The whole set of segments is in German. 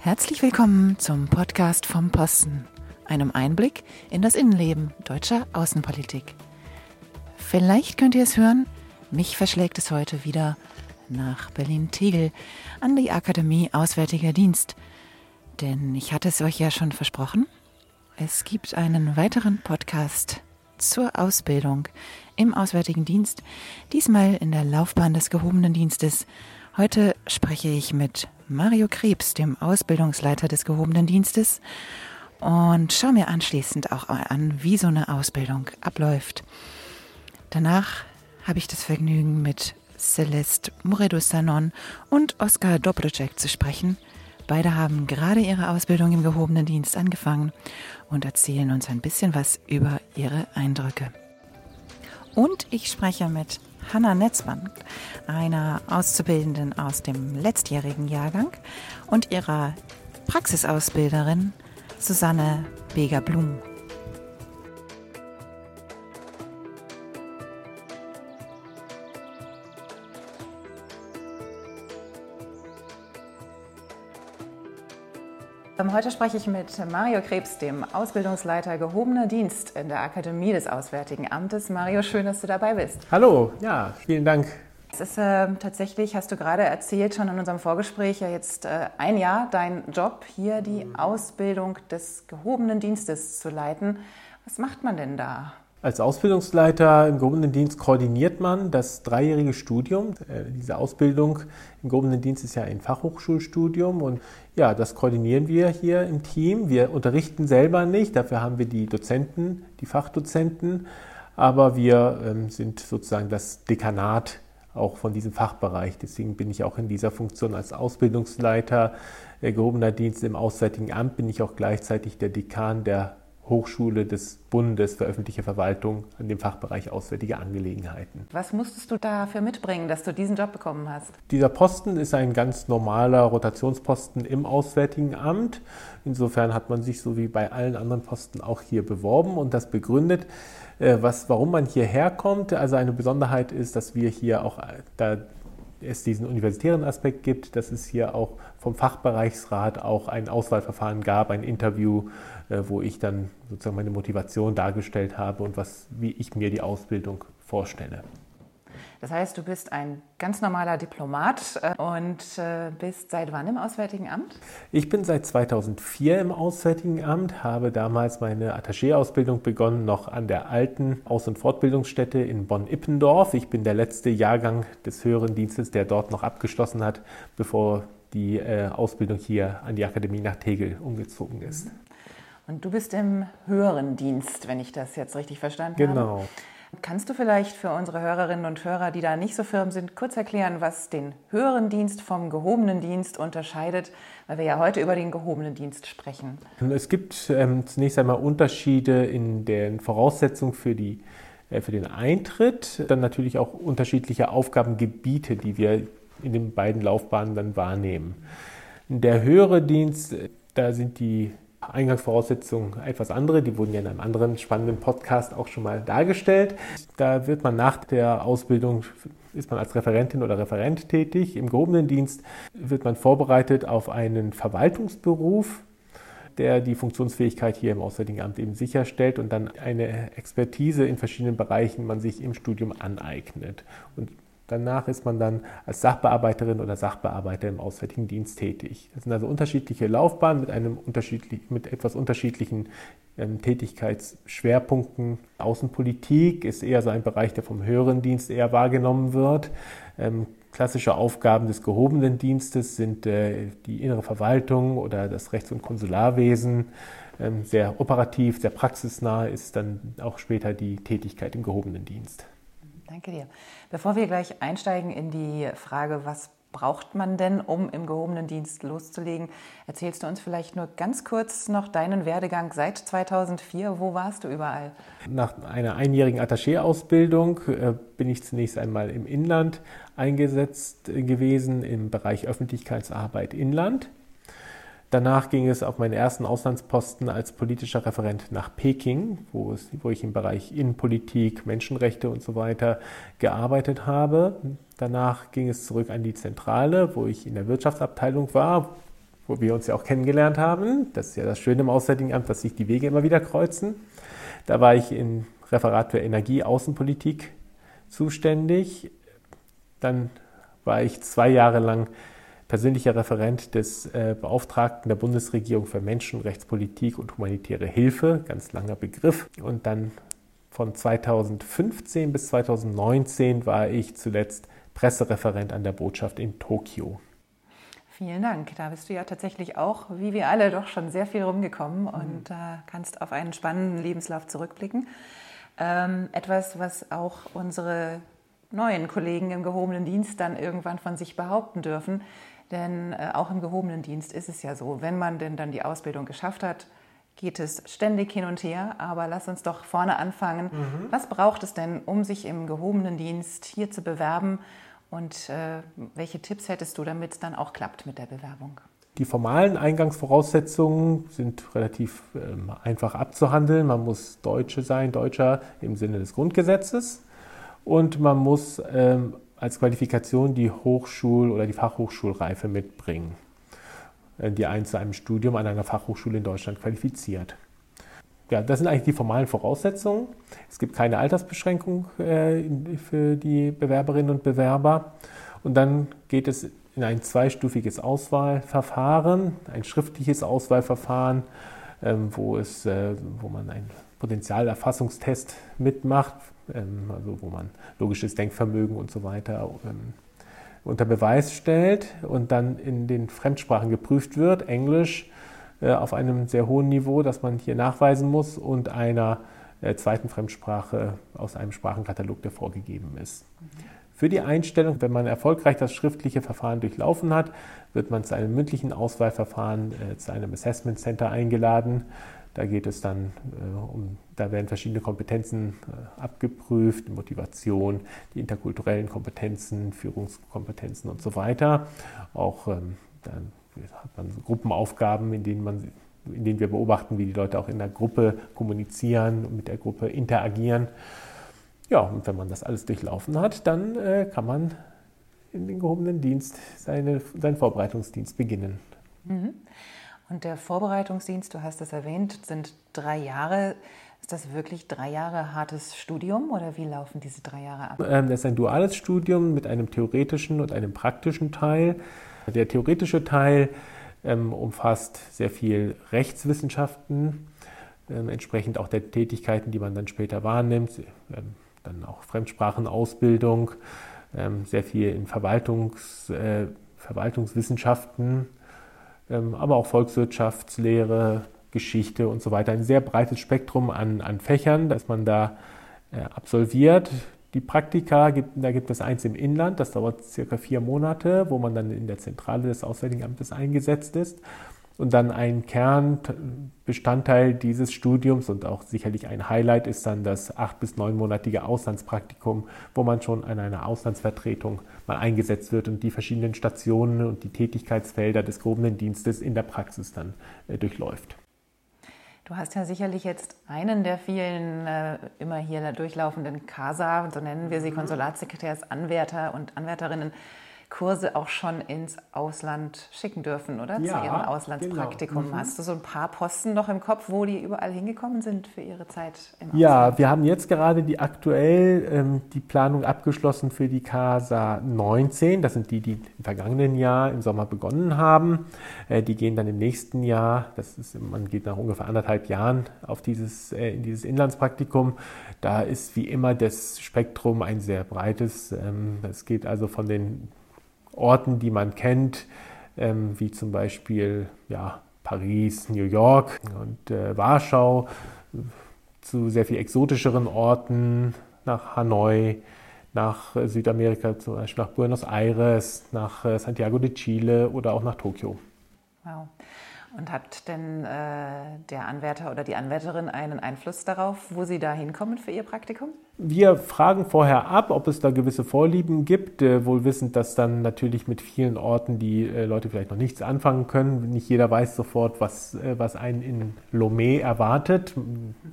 Herzlich willkommen zum Podcast vom Posten, einem Einblick in das Innenleben deutscher Außenpolitik. Vielleicht könnt ihr es hören, mich verschlägt es heute wieder nach Berlin-Tegel an die Akademie Auswärtiger Dienst. Denn ich hatte es euch ja schon versprochen, es gibt einen weiteren Podcast zur Ausbildung im Auswärtigen Dienst, diesmal in der Laufbahn des gehobenen Dienstes. Heute spreche ich mit Mario Krebs, dem Ausbildungsleiter des gehobenen Dienstes, und schaue mir anschließend auch an, wie so eine Ausbildung abläuft. Danach habe ich das Vergnügen, mit Celeste Muredo-Sanon und Oskar Dobrocek zu sprechen. Beide haben gerade ihre Ausbildung im gehobenen Dienst angefangen und erzählen uns ein bisschen was über ihre Eindrücke. Und ich spreche mit Hanna Netzmann, einer Auszubildenden aus dem letztjährigen Jahrgang, und ihrer Praxisausbilderin Susanne Beger-Blum. Heute spreche ich mit Mario Krebs, dem Ausbildungsleiter gehobener Dienst in der Akademie des Auswärtigen Amtes. Mario, schön, dass du dabei bist. Hallo, ja, vielen Dank. Es ist äh, tatsächlich, hast du gerade erzählt, schon in unserem Vorgespräch, ja jetzt äh, ein Jahr dein Job, hier die Ausbildung des gehobenen Dienstes zu leiten. Was macht man denn da? Als Ausbildungsleiter im gehobenen Dienst koordiniert man das dreijährige Studium. Äh, diese Ausbildung im gehobenen Dienst ist ja ein Fachhochschulstudium und ja, das koordinieren wir hier im Team. Wir unterrichten selber nicht, dafür haben wir die Dozenten, die Fachdozenten, aber wir ähm, sind sozusagen das Dekanat auch von diesem Fachbereich. Deswegen bin ich auch in dieser Funktion als Ausbildungsleiter gehobener Dienst im Auswärtigen Amt, bin ich auch gleichzeitig der Dekan der Hochschule des Bundes für öffentliche Verwaltung an dem Fachbereich Auswärtige Angelegenheiten. Was musstest du dafür mitbringen, dass du diesen Job bekommen hast? Dieser Posten ist ein ganz normaler Rotationsposten im Auswärtigen Amt. Insofern hat man sich so wie bei allen anderen Posten auch hier beworben und das begründet, äh, was, warum man hierher kommt. Also eine Besonderheit ist, dass wir hier auch, da es diesen universitären Aspekt gibt, dass es hier auch vom Fachbereichsrat auch ein Auswahlverfahren gab, ein Interview, äh, wo ich dann sozusagen meine Motivation dargestellt habe und was, wie ich mir die Ausbildung vorstelle. Das heißt, du bist ein ganz normaler Diplomat äh, und äh, bist seit wann im Auswärtigen Amt? Ich bin seit 2004 im Auswärtigen Amt, habe damals meine Attaché-Ausbildung begonnen, noch an der alten Aus- und Fortbildungsstätte in Bonn-Ippendorf. Ich bin der letzte Jahrgang des höheren Dienstes, der dort noch abgeschlossen hat, bevor die äh, Ausbildung hier an die Akademie nach Tegel umgezogen ist. Und du bist im höheren Dienst, wenn ich das jetzt richtig verstanden genau. habe. Genau. Kannst du vielleicht für unsere Hörerinnen und Hörer, die da nicht so firm sind, kurz erklären, was den höheren Dienst vom gehobenen Dienst unterscheidet, weil wir ja heute über den gehobenen Dienst sprechen? Es gibt ähm, zunächst einmal Unterschiede in den Voraussetzungen für, die, äh, für den Eintritt, dann natürlich auch unterschiedliche Aufgabengebiete, die wir in den beiden Laufbahnen dann wahrnehmen. Der höhere Dienst, äh, da sind die Eingangsvoraussetzungen etwas andere. Die wurden ja in einem anderen spannenden Podcast auch schon mal dargestellt. Da wird man nach der Ausbildung, ist man als Referentin oder Referent tätig. Im gehobenen Dienst wird man vorbereitet auf einen Verwaltungsberuf, der die Funktionsfähigkeit hier im Auswärtigen Amt eben sicherstellt und dann eine Expertise in verschiedenen Bereichen man sich im Studium aneignet. Und Danach ist man dann als Sachbearbeiterin oder Sachbearbeiter im Auswärtigen Dienst tätig. Das sind also unterschiedliche Laufbahnen mit, einem unterschiedlich, mit etwas unterschiedlichen ähm, Tätigkeitsschwerpunkten. Außenpolitik ist eher so ein Bereich, der vom höheren Dienst eher wahrgenommen wird. Ähm, klassische Aufgaben des gehobenen Dienstes sind äh, die innere Verwaltung oder das Rechts- und Konsularwesen. Ähm, sehr operativ, sehr praxisnah ist dann auch später die Tätigkeit im gehobenen Dienst. Danke dir. Bevor wir gleich einsteigen in die Frage, was braucht man denn, um im gehobenen Dienst loszulegen, erzählst du uns vielleicht nur ganz kurz noch deinen Werdegang seit 2004. Wo warst du überall? Nach einer einjährigen Attaché-Ausbildung äh, bin ich zunächst einmal im Inland eingesetzt gewesen im Bereich Öffentlichkeitsarbeit Inland. Danach ging es auf meinen ersten Auslandsposten als politischer Referent nach Peking, wo, es, wo ich im Bereich Innenpolitik, Menschenrechte und so weiter gearbeitet habe. Danach ging es zurück an die Zentrale, wo ich in der Wirtschaftsabteilung war, wo wir uns ja auch kennengelernt haben. Das ist ja das Schöne im Auswärtigen Amt, dass sich die Wege immer wieder kreuzen. Da war ich im Referat für Energie, Außenpolitik zuständig. Dann war ich zwei Jahre lang persönlicher Referent des äh, Beauftragten der Bundesregierung für Menschenrechtspolitik und humanitäre Hilfe, ganz langer Begriff. Und dann von 2015 bis 2019 war ich zuletzt Pressereferent an der Botschaft in Tokio. Vielen Dank. Da bist du ja tatsächlich auch, wie wir alle, doch schon sehr viel rumgekommen mhm. und äh, kannst auf einen spannenden Lebenslauf zurückblicken. Ähm, etwas, was auch unsere neuen Kollegen im gehobenen Dienst dann irgendwann von sich behaupten dürfen. Denn äh, auch im gehobenen Dienst ist es ja so, wenn man denn dann die Ausbildung geschafft hat, geht es ständig hin und her. Aber lass uns doch vorne anfangen. Mhm. Was braucht es denn, um sich im gehobenen Dienst hier zu bewerben? Und äh, welche Tipps hättest du, damit es dann auch klappt mit der Bewerbung? Die formalen Eingangsvoraussetzungen sind relativ ähm, einfach abzuhandeln. Man muss Deutsche sein, Deutscher im Sinne des Grundgesetzes. Und man muss ähm, als Qualifikation die Hochschul- oder die Fachhochschulreife mitbringen, äh, die einen zu einem Studium an einer Fachhochschule in Deutschland qualifiziert. Ja, das sind eigentlich die formalen Voraussetzungen. Es gibt keine Altersbeschränkung äh, für die Bewerberinnen und Bewerber. Und dann geht es in ein zweistufiges Auswahlverfahren, ein schriftliches Auswahlverfahren, ähm, wo, es, äh, wo man einen Potenzialerfassungstest mitmacht, also wo man logisches Denkvermögen und so weiter ähm, unter Beweis stellt und dann in den Fremdsprachen geprüft wird, Englisch äh, auf einem sehr hohen Niveau, das man hier nachweisen muss, und einer äh, zweiten Fremdsprache aus einem Sprachenkatalog, der vorgegeben ist. Für die Einstellung, wenn man erfolgreich das schriftliche Verfahren durchlaufen hat, wird man zu einem mündlichen Auswahlverfahren äh, zu einem Assessment Center eingeladen. Da geht es dann um, da werden verschiedene Kompetenzen äh, abgeprüft, Motivation, die interkulturellen Kompetenzen, Führungskompetenzen und so weiter. Auch ähm, dann hat man Gruppenaufgaben, in denen man in denen wir beobachten, wie die Leute auch in der Gruppe kommunizieren und mit der Gruppe interagieren. Ja, und wenn man das alles durchlaufen hat, dann äh, kann man in den gehobenen Dienst seine, seinen Vorbereitungsdienst beginnen. Mhm. Und der Vorbereitungsdienst, du hast es erwähnt, sind drei Jahre. Ist das wirklich drei Jahre hartes Studium oder wie laufen diese drei Jahre ab? Ähm, das ist ein duales Studium mit einem theoretischen und einem praktischen Teil. Der theoretische Teil ähm, umfasst sehr viel Rechtswissenschaften, ähm, entsprechend auch der Tätigkeiten, die man dann später wahrnimmt, dann auch Fremdsprachenausbildung, sehr viel in Verwaltungs, äh, Verwaltungswissenschaften aber auch Volkswirtschaftslehre, Geschichte und so weiter. Ein sehr breites Spektrum an, an Fächern, das man da äh, absolviert. Die Praktika, da gibt es eins im Inland, das dauert circa vier Monate, wo man dann in der Zentrale des Auswärtigen Amtes eingesetzt ist. Und dann ein Kernbestandteil dieses Studiums und auch sicherlich ein Highlight ist dann das acht- bis neunmonatige Auslandspraktikum, wo man schon an einer Auslandsvertretung mal eingesetzt wird und die verschiedenen Stationen und die Tätigkeitsfelder des gehobenen Dienstes in der Praxis dann äh, durchläuft. Du hast ja sicherlich jetzt einen der vielen äh, immer hier durchlaufenden CASA, so nennen wir sie, mhm. Konsulatssekretärsanwärter und Anwärterinnen, Kurse auch schon ins Ausland schicken dürfen, oder? Ja, Zu ihrem Auslandspraktikum. Genau. Mhm. Hast du so ein paar Posten noch im Kopf, wo die überall hingekommen sind für ihre Zeit im Ausland? Ja, wir haben jetzt gerade die aktuell ähm, die Planung abgeschlossen für die CASA 19. Das sind die, die im vergangenen Jahr im Sommer begonnen haben. Äh, die gehen dann im nächsten Jahr, das ist, man geht nach ungefähr anderthalb Jahren auf dieses, äh, in dieses Inlandspraktikum. Da ist wie immer das Spektrum ein sehr breites. Ähm, es geht also von den Orten, die man kennt, ähm, wie zum Beispiel ja, Paris, New York und äh, Warschau, zu sehr viel exotischeren Orten, nach Hanoi, nach äh, Südamerika, zum Beispiel nach Buenos Aires, nach äh, Santiago de Chile oder auch nach Tokio. Wow. Und hat denn äh, der Anwärter oder die Anwärterin einen Einfluss darauf, wo sie da hinkommen für ihr Praktikum? Wir fragen vorher ab, ob es da gewisse Vorlieben gibt, äh, wohl wissend, dass dann natürlich mit vielen Orten die äh, Leute vielleicht noch nichts anfangen können. Nicht jeder weiß sofort, was, äh, was einen in Lomé erwartet,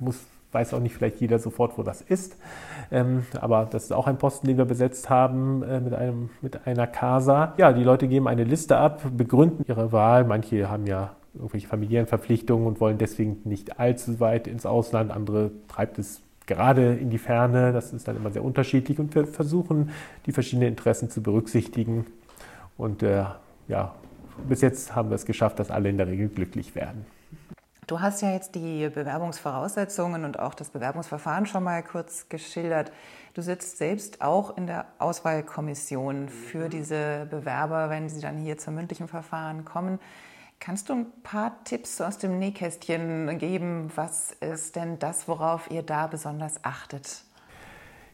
muss weiß auch nicht vielleicht jeder sofort, wo das ist. Ähm, aber das ist auch ein Posten, den wir besetzt haben äh, mit, einem, mit einer Casa. Ja, die Leute geben eine Liste ab, begründen ihre Wahl. Manche haben ja irgendwelche familiären Verpflichtungen und wollen deswegen nicht allzu weit ins Ausland. Andere treibt es gerade in die Ferne. Das ist dann immer sehr unterschiedlich und wir versuchen, die verschiedenen Interessen zu berücksichtigen. Und äh, ja, bis jetzt haben wir es geschafft, dass alle in der Regel glücklich werden. Du hast ja jetzt die Bewerbungsvoraussetzungen und auch das Bewerbungsverfahren schon mal kurz geschildert. Du sitzt selbst auch in der Auswahlkommission für diese Bewerber, wenn sie dann hier zum mündlichen Verfahren kommen. Kannst du ein paar Tipps aus dem Nähkästchen geben? Was ist denn das, worauf ihr da besonders achtet?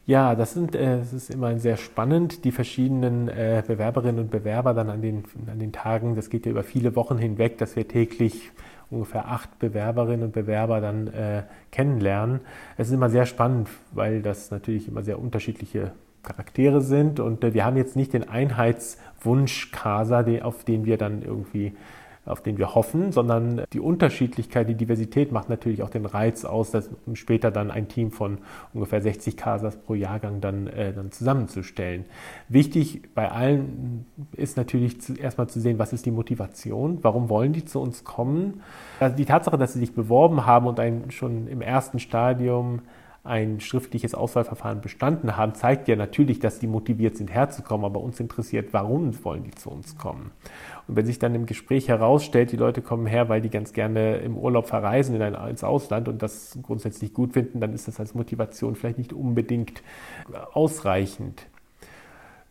Ja, das, sind, äh, das ist immer sehr spannend, die verschiedenen äh, Bewerberinnen und Bewerber dann an den, an den Tagen, das geht ja über viele Wochen hinweg, dass wir täglich ungefähr acht Bewerberinnen und Bewerber dann äh, kennenlernen. Es ist immer sehr spannend, weil das natürlich immer sehr unterschiedliche Charaktere sind und äh, wir haben jetzt nicht den Einheitswunsch Casa, auf den wir dann irgendwie auf den wir hoffen, sondern die Unterschiedlichkeit, die Diversität macht natürlich auch den Reiz aus, dass später dann ein Team von ungefähr 60 Casas pro Jahrgang dann, äh, dann zusammenzustellen. Wichtig bei allen ist natürlich zu, erstmal zu sehen, was ist die Motivation, warum wollen die zu uns kommen. Also die Tatsache, dass sie sich beworben haben und ein, schon im ersten Stadium ein schriftliches Auswahlverfahren bestanden haben, zeigt ja natürlich, dass die motiviert sind, herzukommen, aber uns interessiert, warum wollen die zu uns kommen. Und wenn sich dann im Gespräch herausstellt, die Leute kommen her, weil die ganz gerne im Urlaub verreisen in ein, ins Ausland und das grundsätzlich gut finden, dann ist das als Motivation vielleicht nicht unbedingt ausreichend.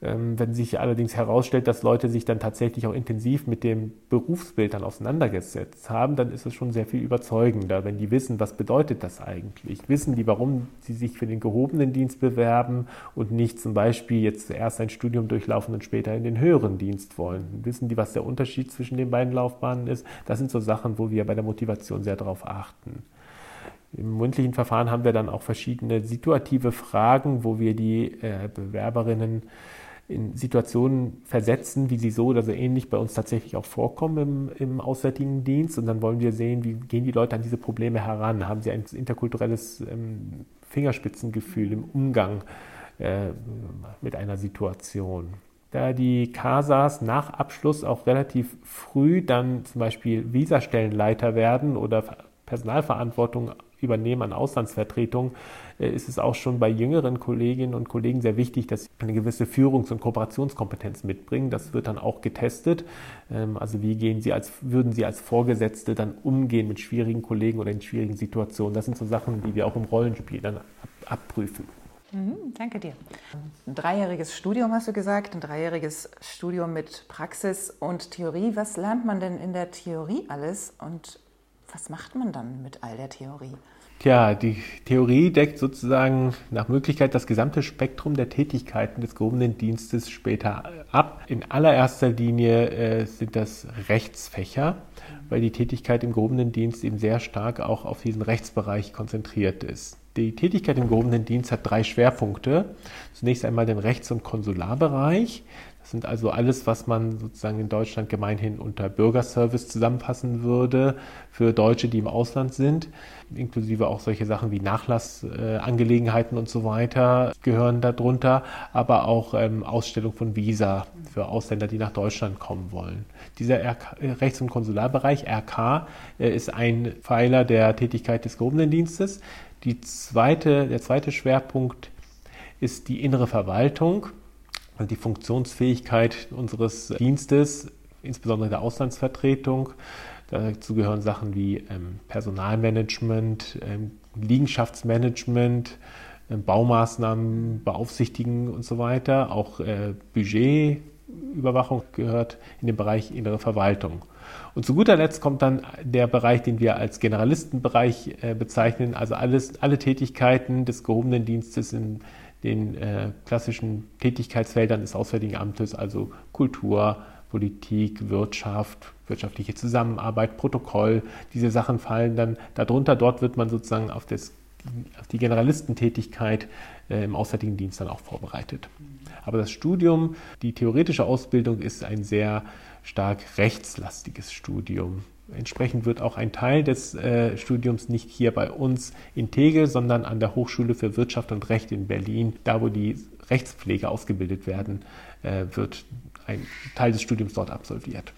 Ähm, wenn sich allerdings herausstellt, dass Leute sich dann tatsächlich auch intensiv mit dem Berufsbild dann auseinandergesetzt haben, dann ist es schon sehr viel überzeugender, wenn die wissen, was bedeutet das eigentlich? Wissen die, warum sie sich für den gehobenen Dienst bewerben und nicht zum Beispiel jetzt zuerst ein Studium durchlaufen und später in den höheren Dienst wollen? Wissen die, was der Unterschied zwischen den beiden Laufbahnen ist? Das sind so Sachen, wo wir bei der Motivation sehr darauf achten. Im mündlichen Verfahren haben wir dann auch verschiedene situative Fragen, wo wir die äh, Bewerberinnen in Situationen versetzen, wie sie so oder so ähnlich bei uns tatsächlich auch vorkommen im, im, Auswärtigen Dienst. Und dann wollen wir sehen, wie gehen die Leute an diese Probleme heran? Haben sie ein interkulturelles ähm, Fingerspitzengefühl im Umgang äh, mit einer Situation? Da die Casas nach Abschluss auch relativ früh dann zum Beispiel Visastellenleiter werden oder Personalverantwortung übernehmen an Auslandsvertretungen, äh, ist es auch schon bei jüngeren Kolleginnen und Kollegen sehr wichtig, dass sie eine gewisse Führungs- und Kooperationskompetenz mitbringen. Das wird dann auch getestet. Ähm, also wie gehen Sie als, würden Sie als Vorgesetzte dann umgehen mit schwierigen Kollegen oder in schwierigen Situationen? Das sind so Sachen, die wir auch im Rollenspiel dann abprüfen. Mhm, danke dir. Ein dreijähriges Studium hast du gesagt, ein dreijähriges Studium mit Praxis und Theorie. Was lernt man denn in der Theorie alles und was macht man dann mit all der Theorie? Tja, die Theorie deckt sozusagen nach Möglichkeit das gesamte Spektrum der Tätigkeiten des gehobenen Dienstes später ab. In allererster Linie äh, sind das Rechtsfächer, weil die Tätigkeit im gehobenen Dienst eben sehr stark auch auf diesen Rechtsbereich konzentriert ist. Die Tätigkeit im gehobenen Dienst hat drei Schwerpunkte. Zunächst einmal den Rechts- und Konsularbereich. Das sind also alles, was man sozusagen in Deutschland gemeinhin unter Bürgerservice zusammenfassen würde für Deutsche, die im Ausland sind, inklusive auch solche Sachen wie Nachlassangelegenheiten äh, und so weiter gehören darunter, aber auch ähm, Ausstellung von Visa für Ausländer, die nach Deutschland kommen wollen. Dieser RK, äh, Rechts- und Konsularbereich, RK, äh, ist ein Pfeiler der Tätigkeit des gehobenen Dienstes. Die zweite, der zweite Schwerpunkt ist die innere Verwaltung also die Funktionsfähigkeit unseres Dienstes, insbesondere der Auslandsvertretung. Dazu gehören Sachen wie ähm, Personalmanagement, ähm, Liegenschaftsmanagement, ähm, Baumaßnahmen beaufsichtigen und so weiter. Auch äh, Budgetüberwachung gehört in den Bereich innere Verwaltung. Und zu guter Letzt kommt dann der Bereich, den wir als Generalistenbereich äh, bezeichnen, also alles, alle Tätigkeiten des gehobenen Dienstes in den äh, klassischen Tätigkeitsfeldern des Auswärtigen Amtes, also Kultur, Politik, Wirtschaft, wirtschaftliche Zusammenarbeit, Protokoll, diese Sachen fallen dann darunter. Dort wird man sozusagen auf, das, auf die Generalistentätigkeit äh, im Auswärtigen Dienst dann auch vorbereitet. Aber das Studium, die theoretische Ausbildung ist ein sehr stark rechtslastiges Studium. Entsprechend wird auch ein Teil des äh, Studiums nicht hier bei uns in Tegel, sondern an der Hochschule für Wirtschaft und Recht in Berlin, da wo die Rechtspflege ausgebildet werden, äh, wird ein Teil des Studiums dort absolviert.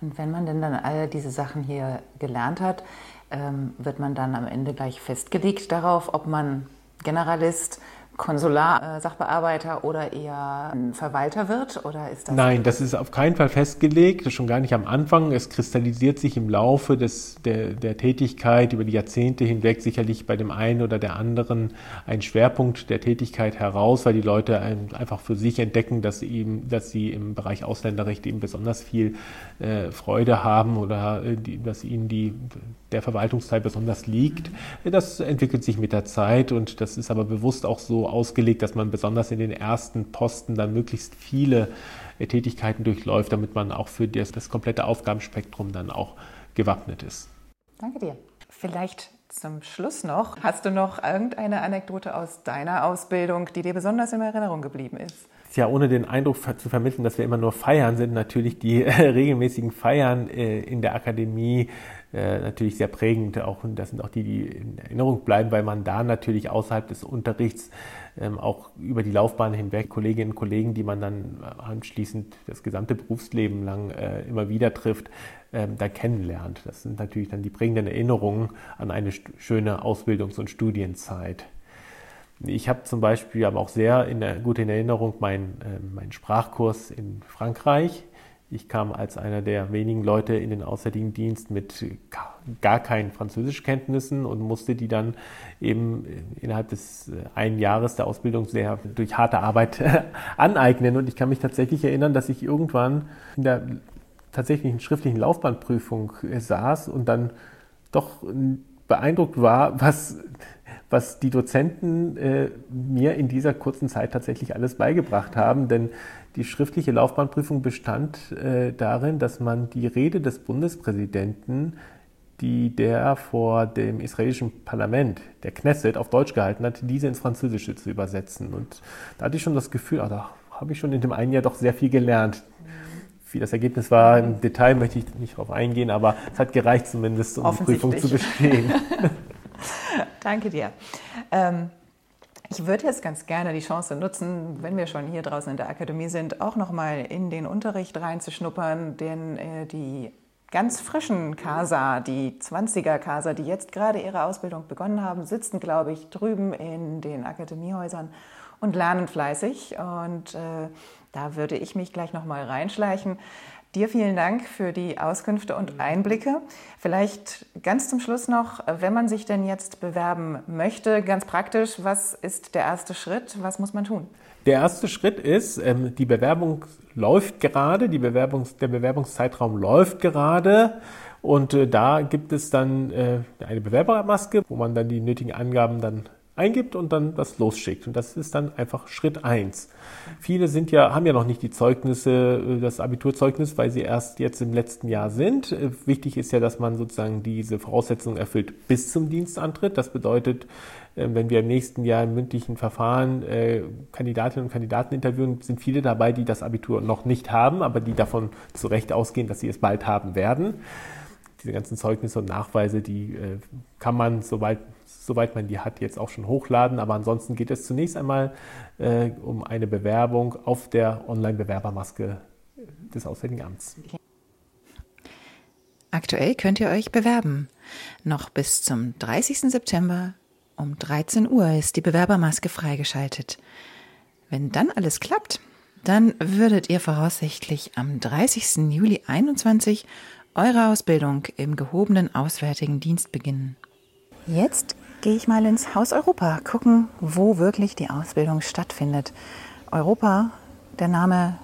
Und wenn man denn dann all diese Sachen hier gelernt hat, ähm, wird man dann am Ende gleich festgelegt darauf, ob man Generalist, Konsular-Sachbearbeiter oder eher Verwalter wird? Oder ist das Nein, das ist auf keinen Fall festgelegt, schon gar nicht am Anfang. Es kristallisiert sich im Laufe des, der, der Tätigkeit über die Jahrzehnte hinweg sicherlich bei dem einen oder der anderen ein Schwerpunkt der Tätigkeit heraus, weil die Leute einfach für sich entdecken, dass sie, eben, dass sie im Bereich Ausländerrecht eben besonders viel äh, Freude haben oder äh, die, dass ihnen die, der Verwaltungsteil besonders liegt. Das entwickelt sich mit der Zeit und das ist aber bewusst auch so ausgelegt, dass man besonders in den ersten Posten dann möglichst viele äh, Tätigkeiten durchläuft, damit man auch für das, das komplette Aufgabenspektrum dann auch gewappnet ist. Danke dir. Vielleicht zum Schluss noch, hast du noch irgendeine Anekdote aus deiner Ausbildung, die dir besonders in Erinnerung geblieben ist? ja, ohne den Eindruck zu vermitteln, dass wir immer nur feiern, sind natürlich die äh, regelmäßigen Feiern äh, in der Akademie äh, natürlich sehr prägend. Auch, das sind auch die, die in Erinnerung bleiben, weil man da natürlich außerhalb des Unterrichts ähm, auch über die Laufbahn hinweg Kolleginnen und Kollegen, die man dann anschließend das gesamte Berufsleben lang äh, immer wieder trifft, ähm, da kennenlernt. Das sind natürlich dann die prägenden Erinnerungen an eine schöne Ausbildungs- und Studienzeit. Ich habe zum Beispiel aber auch sehr in der, gut in Erinnerung meinen äh, mein Sprachkurs in Frankreich ich kam als einer der wenigen Leute in den Auswärtigen Dienst mit gar keinen Französischkenntnissen und musste die dann eben innerhalb des äh, einen Jahres der Ausbildung sehr durch harte Arbeit aneignen. Und ich kann mich tatsächlich erinnern, dass ich irgendwann in der tatsächlichen schriftlichen Laufbahnprüfung äh, saß und dann doch beeindruckt war, was was die Dozenten äh, mir in dieser kurzen Zeit tatsächlich alles beigebracht haben. Denn die schriftliche Laufbahnprüfung bestand äh, darin, dass man die Rede des Bundespräsidenten, die der vor dem israelischen Parlament, der Knesset, auf Deutsch gehalten hat, diese ins Französische zu übersetzen. Und da hatte ich schon das Gefühl, ah, da habe ich schon in dem einen Jahr doch sehr viel gelernt. Wie das Ergebnis war im Detail, möchte ich nicht darauf eingehen, aber es hat gereicht zumindest, um die Prüfung zu bestehen. Danke dir. Ähm ich würde jetzt ganz gerne die Chance nutzen, wenn wir schon hier draußen in der Akademie sind, auch nochmal in den Unterricht reinzuschnuppern, denn äh, die ganz frischen Casa, die 20er Casa, die jetzt gerade ihre Ausbildung begonnen haben, sitzen, glaube ich, drüben in den Akademiehäusern und lernen fleißig. Und äh, da würde ich mich gleich nochmal reinschleichen. Dir vielen Dank für die Auskünfte und Einblicke. Vielleicht ganz zum Schluss noch, wenn man sich denn jetzt bewerben möchte, ganz praktisch, was ist der erste Schritt? Was muss man tun? Der erste Schritt ist, ähm, die Bewerbung läuft gerade, die Bewerbungs-, der Bewerbungszeitraum läuft gerade. Und äh, da gibt es dann äh, eine Bewerbermaske, wo man dann die nötigen Angaben dann eingibt und dann das losschickt. Und das ist dann einfach Schritt eins. Viele sind ja, haben ja noch nicht die Zeugnisse, äh, das Abiturzeugnis, weil sie erst jetzt im letzten Jahr sind. Äh, wichtig ist ja, dass man sozusagen diese Voraussetzungen erfüllt bis zum Dienstantritt. Das bedeutet, äh, wenn wir im nächsten Jahr im mündlichen Verfahren Kandidatinnen und Kandidaten interviewen, sind viele dabei, die das Abitur noch nicht haben, aber die davon zu Recht ausgehen, dass sie es bald haben werden. Diese ganzen Zeugnisse und Nachweise, die kann man, soweit soweit man die hat, jetzt auch schon hochladen. Aber ansonsten geht es zunächst einmal äh, um eine Bewerbung auf der Online-Bewerbermaske des Auswärtigen Amts. Aktuell könnt ihr euch bewerben. Noch bis zum 30. September um 13 Uhr ist die Bewerbermaske freigeschaltet. Wenn dann alles klappt, dann würdet ihr voraussichtlich am 30. Juli 21 eure Ausbildung im gehobenen Auswärtigen Dienst beginnen. Jetzt gehe ich mal ins Haus Europa, gucken, wo wirklich die Ausbildung stattfindet. Europa, der Name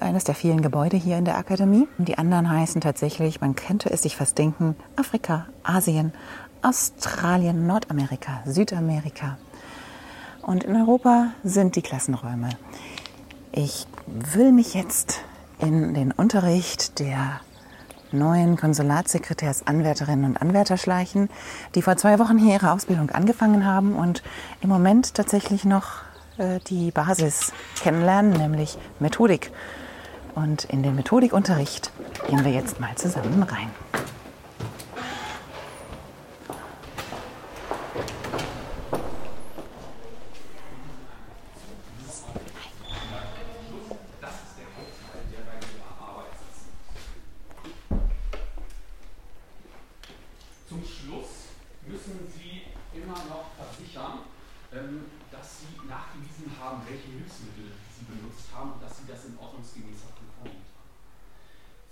eines der vielen Gebäude hier in der Akademie. Die anderen heißen tatsächlich, man könnte es sich fast denken, Afrika, Asien, Australien, Nordamerika, Südamerika. Und in Europa sind die Klassenräume. Ich will mich jetzt in den Unterricht der neuen Konsulatssekretärsanwärterinnen und Anwärter schleichen, die vor zwei Wochen hier ihre Ausbildung angefangen haben und im Moment tatsächlich noch äh, die Basis kennenlernen, nämlich Methodik. Und in den Methodikunterricht gehen wir jetzt mal zusammen rein.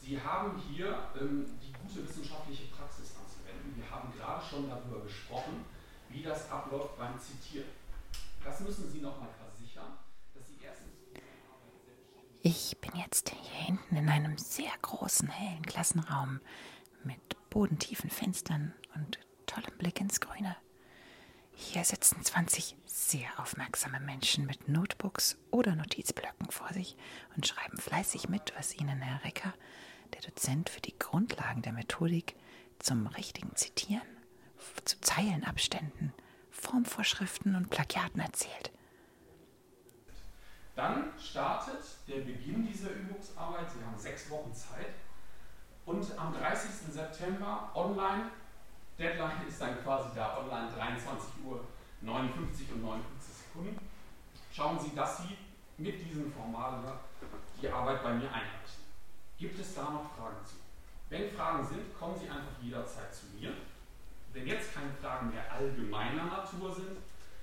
Sie haben hier ähm, die gute wissenschaftliche Praxis anzuwenden. Wir haben gerade schon darüber gesprochen, wie abläuft beim Zitieren. Das müssen Sie nochmal versichern, dass Sie erstens. Ich bin jetzt hier hinten in einem sehr großen, hellen Klassenraum mit bodentiefen Fenstern und tollem Blick ins Grüne. Hier sitzen 20 sehr aufmerksame Menschen mit Notebooks oder Notizblöcken vor sich und schreiben fleißig mit, was ihnen Herr Recker, der Dozent für die Grundlagen der Methodik, zum richtigen Zitieren, zu Zeilenabständen, Formvorschriften und Plagiaten erzählt. Dann startet der Beginn dieser Übungsarbeit. Sie haben sechs Wochen Zeit. Und am 30. September online Deadline ist dann quasi da online 23 Uhr 59 und 59 Sekunden. Schauen Sie, dass Sie mit diesem Formular die Arbeit bei mir einreichen. Gibt es da noch Fragen zu? Wenn Fragen sind, kommen Sie einfach jederzeit zu mir. Wenn jetzt keine Fragen mehr allgemeiner Natur sind,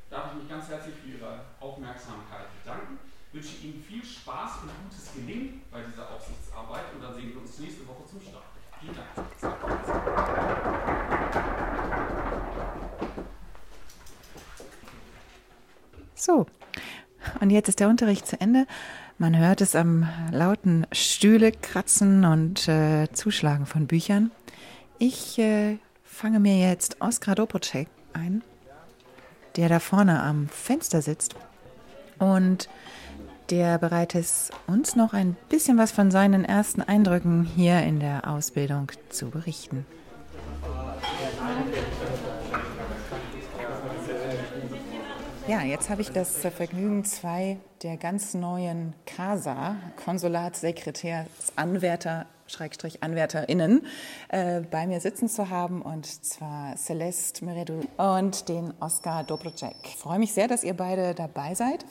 darf ich mich ganz herzlich für Ihre Aufmerksamkeit bedanken. Ich wünsche Ihnen viel Spaß und gutes Gelingen bei dieser Aufsichtsarbeit und dann sehen wir uns nächste Woche zum Start. Vielen Dank. So, und jetzt ist der Unterricht zu Ende. Man hört es am lauten Stühle kratzen und äh, Zuschlagen von Büchern. Ich äh, fange mir jetzt Oskar Dobocek ein, der da vorne am Fenster sitzt und der bereit ist, uns noch ein bisschen was von seinen ersten Eindrücken hier in der Ausbildung zu berichten. Ja, jetzt habe ich das Vergnügen, zwei der ganz neuen CASA, Konsulatssekretärsanwärter, Schrägstrich AnwärterInnen, äh, bei mir sitzen zu haben und zwar Celeste Meredu und den Oskar Dobrocek. Ich freue mich sehr, dass ihr beide dabei seid.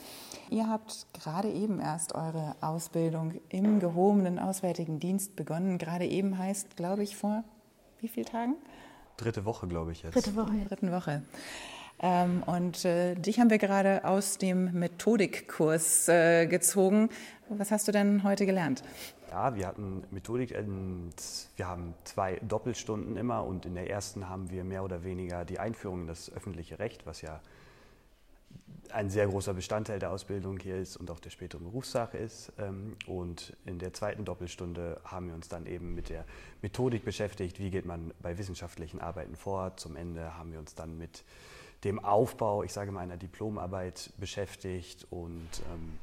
Ihr habt gerade eben erst eure Ausbildung im gehobenen Auswärtigen Dienst begonnen. Gerade eben heißt, glaube ich, vor wie vielen Tagen? Dritte Woche, glaube ich jetzt. Dritte Woche. Dritten Woche. Ähm, und äh, dich haben wir gerade aus dem Methodikkurs äh, gezogen. Was hast du denn heute gelernt? Ja, wir hatten Methodik wir haben zwei Doppelstunden immer und in der ersten haben wir mehr oder weniger die Einführung in das öffentliche Recht, was ja ein sehr großer Bestandteil der Ausbildung hier ist und auch der späteren Berufssache ist. Ähm, und in der zweiten Doppelstunde haben wir uns dann eben mit der Methodik beschäftigt, wie geht man bei wissenschaftlichen Arbeiten vor. Zum Ende haben wir uns dann mit dem Aufbau, ich sage mal, einer Diplomarbeit beschäftigt und ähm,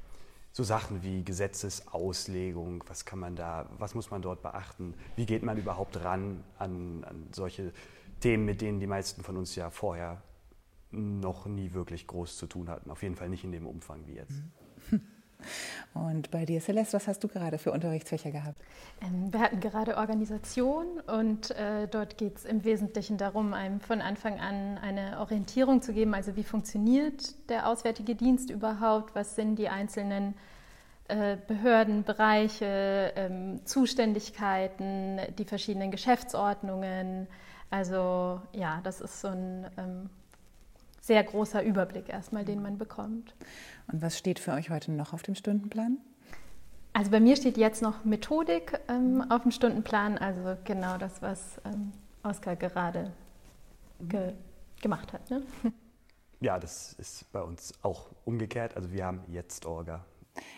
so Sachen wie Gesetzesauslegung, was kann man da, was muss man dort beachten, wie geht man überhaupt ran an, an solche Themen, mit denen die meisten von uns ja vorher noch nie wirklich groß zu tun hatten. Auf jeden Fall nicht in dem Umfang wie jetzt. Und bei dir, Celeste, was hast du gerade für Unterrichtsfächer gehabt? Ähm, wir hatten gerade Organisation und äh, dort geht es im Wesentlichen darum, einem von Anfang an eine Orientierung zu geben. Also wie funktioniert der Auswärtige Dienst überhaupt? Was sind die einzelnen äh, Behörden, Bereiche, ähm, Zuständigkeiten, die verschiedenen Geschäftsordnungen? Also ja, das ist so ein ähm, sehr großer Überblick erstmal, den man bekommt. Und was steht für euch heute noch auf dem Stundenplan? Also bei mir steht jetzt noch Methodik ähm, auf dem Stundenplan, also genau das, was ähm, Oskar gerade ge gemacht hat. Ne? Ja, das ist bei uns auch umgekehrt. Also wir haben jetzt Orga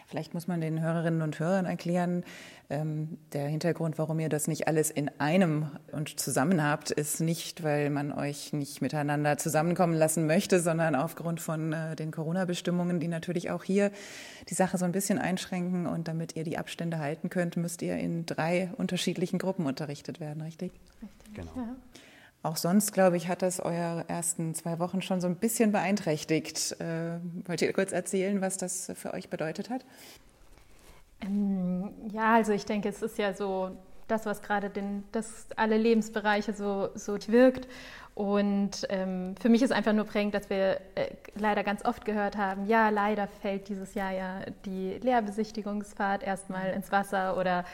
Vielleicht muss man den Hörerinnen und Hörern erklären, ähm, der Hintergrund, warum ihr das nicht alles in einem und zusammen habt, ist nicht, weil man euch nicht miteinander zusammenkommen lassen möchte, sondern aufgrund von äh, den Corona-Bestimmungen, die natürlich auch hier die Sache so ein bisschen einschränken. Und damit ihr die Abstände halten könnt, müsst ihr in drei unterschiedlichen Gruppen unterrichtet werden, richtig? Richtig. Genau. Ja. Auch sonst, glaube ich, hat das eure ersten zwei Wochen schon so ein bisschen beeinträchtigt. Äh, wollt ihr kurz erzählen, was das für euch bedeutet hat? Ähm, ja, also ich denke, es ist ja so das, was gerade den, das alle Lebensbereiche so, so wirkt. Und ähm, für mich ist einfach nur prägend, dass wir äh, leider ganz oft gehört haben, ja, leider fällt dieses Jahr ja die Lehrbesichtigungsfahrt erstmal ins Wasser oder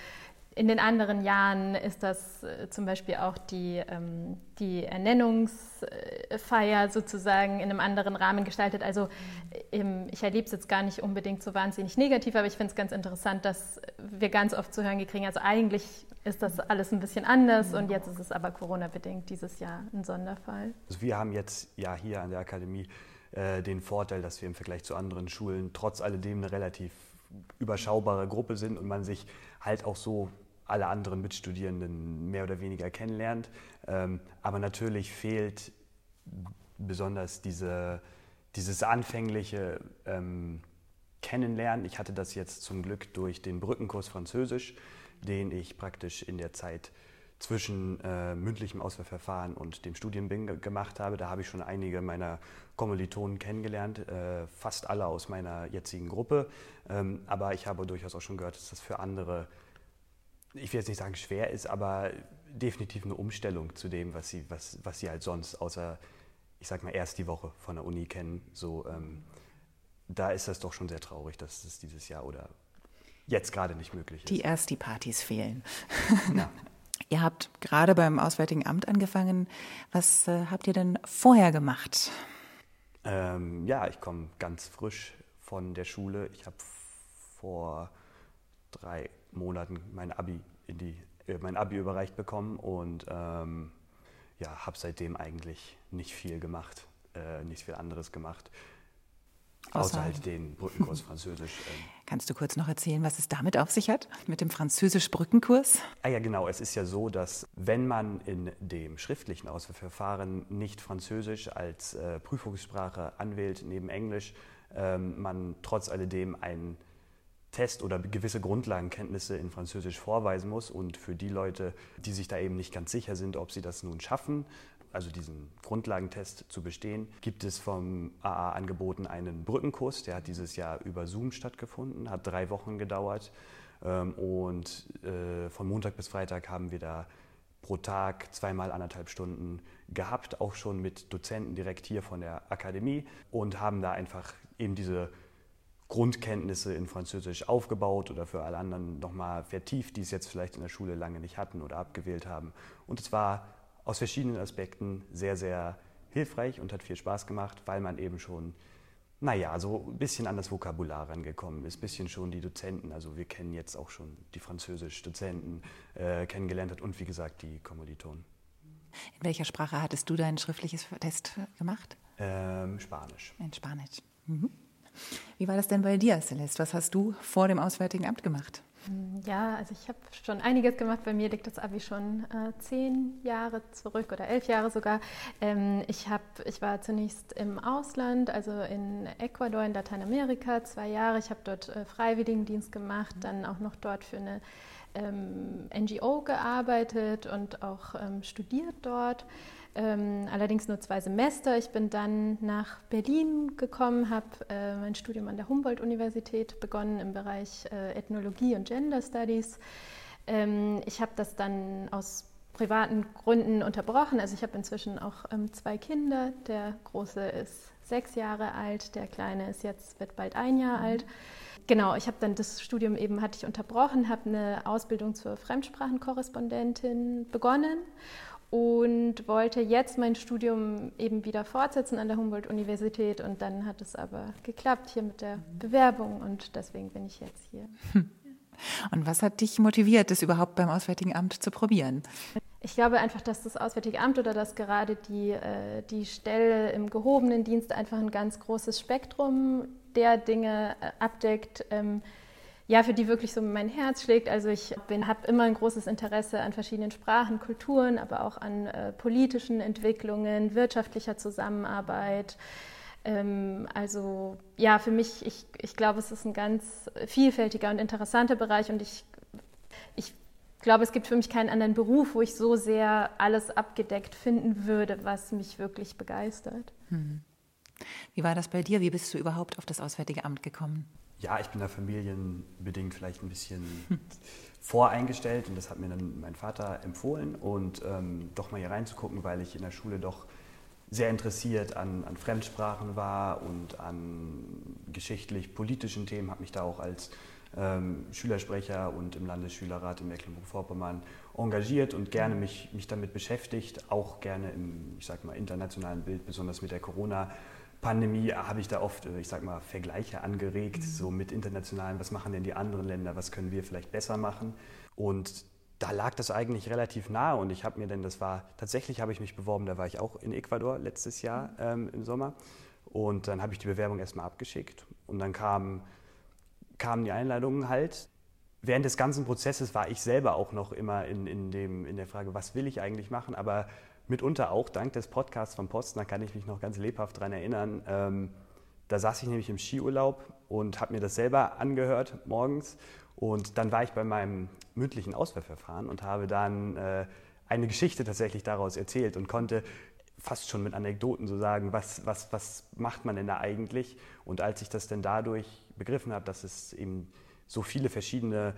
in den anderen Jahren ist das äh, zum Beispiel auch die, ähm, die Ernennungsfeier sozusagen in einem anderen Rahmen gestaltet. Also ähm, ich erlebe es jetzt gar nicht unbedingt so wahnsinnig negativ, aber ich finde es ganz interessant, dass wir ganz oft zu hören kriegen, also eigentlich ist das alles ein bisschen anders und jetzt ist es aber Corona-bedingt dieses Jahr ein Sonderfall. Also wir haben jetzt ja hier an der Akademie äh, den Vorteil, dass wir im Vergleich zu anderen Schulen trotz alledem eine relativ überschaubare Gruppe sind und man sich halt auch so alle anderen Mitstudierenden mehr oder weniger kennenlernt. Ähm, aber natürlich fehlt besonders diese, dieses anfängliche ähm, Kennenlernen. Ich hatte das jetzt zum Glück durch den Brückenkurs Französisch, den ich praktisch in der Zeit zwischen äh, mündlichem Auswahlverfahren und dem Studienbing gemacht habe. Da habe ich schon einige meiner Kommilitonen kennengelernt, äh, fast alle aus meiner jetzigen Gruppe. Ähm, aber ich habe durchaus auch schon gehört, dass das für andere ich will jetzt nicht sagen schwer ist, aber definitiv eine Umstellung zu dem, was sie, was, was sie halt sonst, außer, ich sag mal, erst die Woche von der Uni kennen. So, ähm, da ist das doch schon sehr traurig, dass es dieses Jahr oder jetzt gerade nicht möglich ist. Die erst die Partys fehlen. Ja. ihr habt gerade beim Auswärtigen Amt angefangen. Was äh, habt ihr denn vorher gemacht? Ähm, ja, ich komme ganz frisch von der Schule. Ich habe vor drei Monaten mein Abi, in die, äh, mein Abi überreicht bekommen und ähm, ja, habe seitdem eigentlich nicht viel gemacht, äh, nicht viel anderes gemacht. Außer halt den Brückenkurs Französisch. Ähm. Kannst du kurz noch erzählen, was es damit auf sich hat, mit dem Französisch-Brückenkurs? Ah ja, genau. Es ist ja so, dass wenn man in dem schriftlichen Auswahlverfahren nicht Französisch als äh, Prüfungssprache anwählt, neben Englisch, ähm, man trotz alledem ein Test oder gewisse Grundlagenkenntnisse in Französisch vorweisen muss. Und für die Leute, die sich da eben nicht ganz sicher sind, ob sie das nun schaffen, also diesen Grundlagentest zu bestehen, gibt es vom AA angeboten einen Brückenkurs. Der hat dieses Jahr über Zoom stattgefunden, hat drei Wochen gedauert. Ähm, und äh, von Montag bis Freitag haben wir da pro Tag zweimal anderthalb Stunden gehabt, auch schon mit Dozenten direkt hier von der Akademie und haben da einfach eben diese Grundkenntnisse in Französisch aufgebaut oder für alle anderen nochmal vertieft, die es jetzt vielleicht in der Schule lange nicht hatten oder abgewählt haben. Und es war aus verschiedenen Aspekten sehr, sehr hilfreich und hat viel Spaß gemacht, weil man eben schon, naja, so ein bisschen an das Vokabular rangekommen ist, ein bisschen schon die Dozenten, also wir kennen jetzt auch schon die Französisch-Dozenten äh, kennengelernt hat und wie gesagt die Kommilitonen. In welcher Sprache hattest du dein schriftliches Test gemacht? Ähm, Spanisch. In Spanisch. Mhm. Wie war das denn bei dir, Celeste? Was hast du vor dem Auswärtigen Amt gemacht? Ja, also ich habe schon einiges gemacht. Bei mir liegt das Abi schon äh, zehn Jahre zurück oder elf Jahre sogar. Ähm, ich, hab, ich war zunächst im Ausland, also in Ecuador in Lateinamerika, zwei Jahre. Ich habe dort äh, Freiwilligendienst gemacht, dann auch noch dort für eine ähm, NGO gearbeitet und auch ähm, studiert dort ähm, allerdings nur zwei Semester. Ich bin dann nach Berlin gekommen, habe äh, mein Studium an der Humboldt-Universität begonnen im Bereich äh, Ethnologie und Gender Studies. Ähm, ich habe das dann aus privaten Gründen unterbrochen. Also ich habe inzwischen auch ähm, zwei Kinder. Der große ist sechs Jahre alt, der kleine ist jetzt wird bald ein Jahr mhm. alt. Genau, ich habe dann das Studium eben hatte ich unterbrochen, habe eine Ausbildung zur Fremdsprachenkorrespondentin begonnen und wollte jetzt mein Studium eben wieder fortsetzen an der Humboldt-Universität und dann hat es aber geklappt hier mit der Bewerbung und deswegen bin ich jetzt hier. Und was hat dich motiviert, das überhaupt beim Auswärtigen Amt zu probieren? Ich glaube einfach, dass das Auswärtige Amt oder dass gerade die, äh, die Stelle im gehobenen Dienst einfach ein ganz großes Spektrum der Dinge äh, abdeckt, ähm, ja, für die wirklich so mein Herz schlägt. Also ich habe immer ein großes Interesse an verschiedenen Sprachen, Kulturen, aber auch an äh, politischen Entwicklungen, wirtschaftlicher Zusammenarbeit. Ähm, also ja, für mich, ich, ich glaube, es ist ein ganz vielfältiger und interessanter Bereich und ich, ich glaube, es gibt für mich keinen anderen Beruf, wo ich so sehr alles abgedeckt finden würde, was mich wirklich begeistert. Hm. Wie war das bei dir? Wie bist du überhaupt auf das Auswärtige Amt gekommen? Ja, ich bin da familienbedingt vielleicht ein bisschen voreingestellt und das hat mir dann mein Vater empfohlen und ähm, doch mal hier reinzugucken, weil ich in der Schule doch sehr interessiert an, an Fremdsprachen war und an geschichtlich-politischen Themen, habe mich da auch als ähm, Schülersprecher und im Landesschülerrat in Mecklenburg-Vorpommern engagiert und gerne mich, mich damit beschäftigt, auch gerne im, ich sag mal, internationalen Bild, besonders mit der Corona- Pandemie habe ich da oft, ich sag mal, Vergleiche angeregt, mhm. so mit internationalen, was machen denn die anderen Länder, was können wir vielleicht besser machen. Und da lag das eigentlich relativ nahe und ich habe mir denn, das war, tatsächlich habe ich mich beworben, da war ich auch in Ecuador letztes Jahr ähm, im Sommer und dann habe ich die Bewerbung erstmal abgeschickt und dann kamen, kamen die Einladungen halt. Während des ganzen Prozesses war ich selber auch noch immer in, in, dem, in der Frage, was will ich eigentlich machen, aber mitunter auch dank des Podcasts von Posten, da kann ich mich noch ganz lebhaft daran erinnern. Ähm, da saß ich nämlich im Skiurlaub und habe mir das selber angehört morgens und dann war ich bei meinem mündlichen Auswahlverfahren und habe dann äh, eine Geschichte tatsächlich daraus erzählt und konnte fast schon mit Anekdoten so sagen, was, was, was macht man denn da eigentlich? Und als ich das denn dadurch begriffen habe, dass es eben so viele verschiedene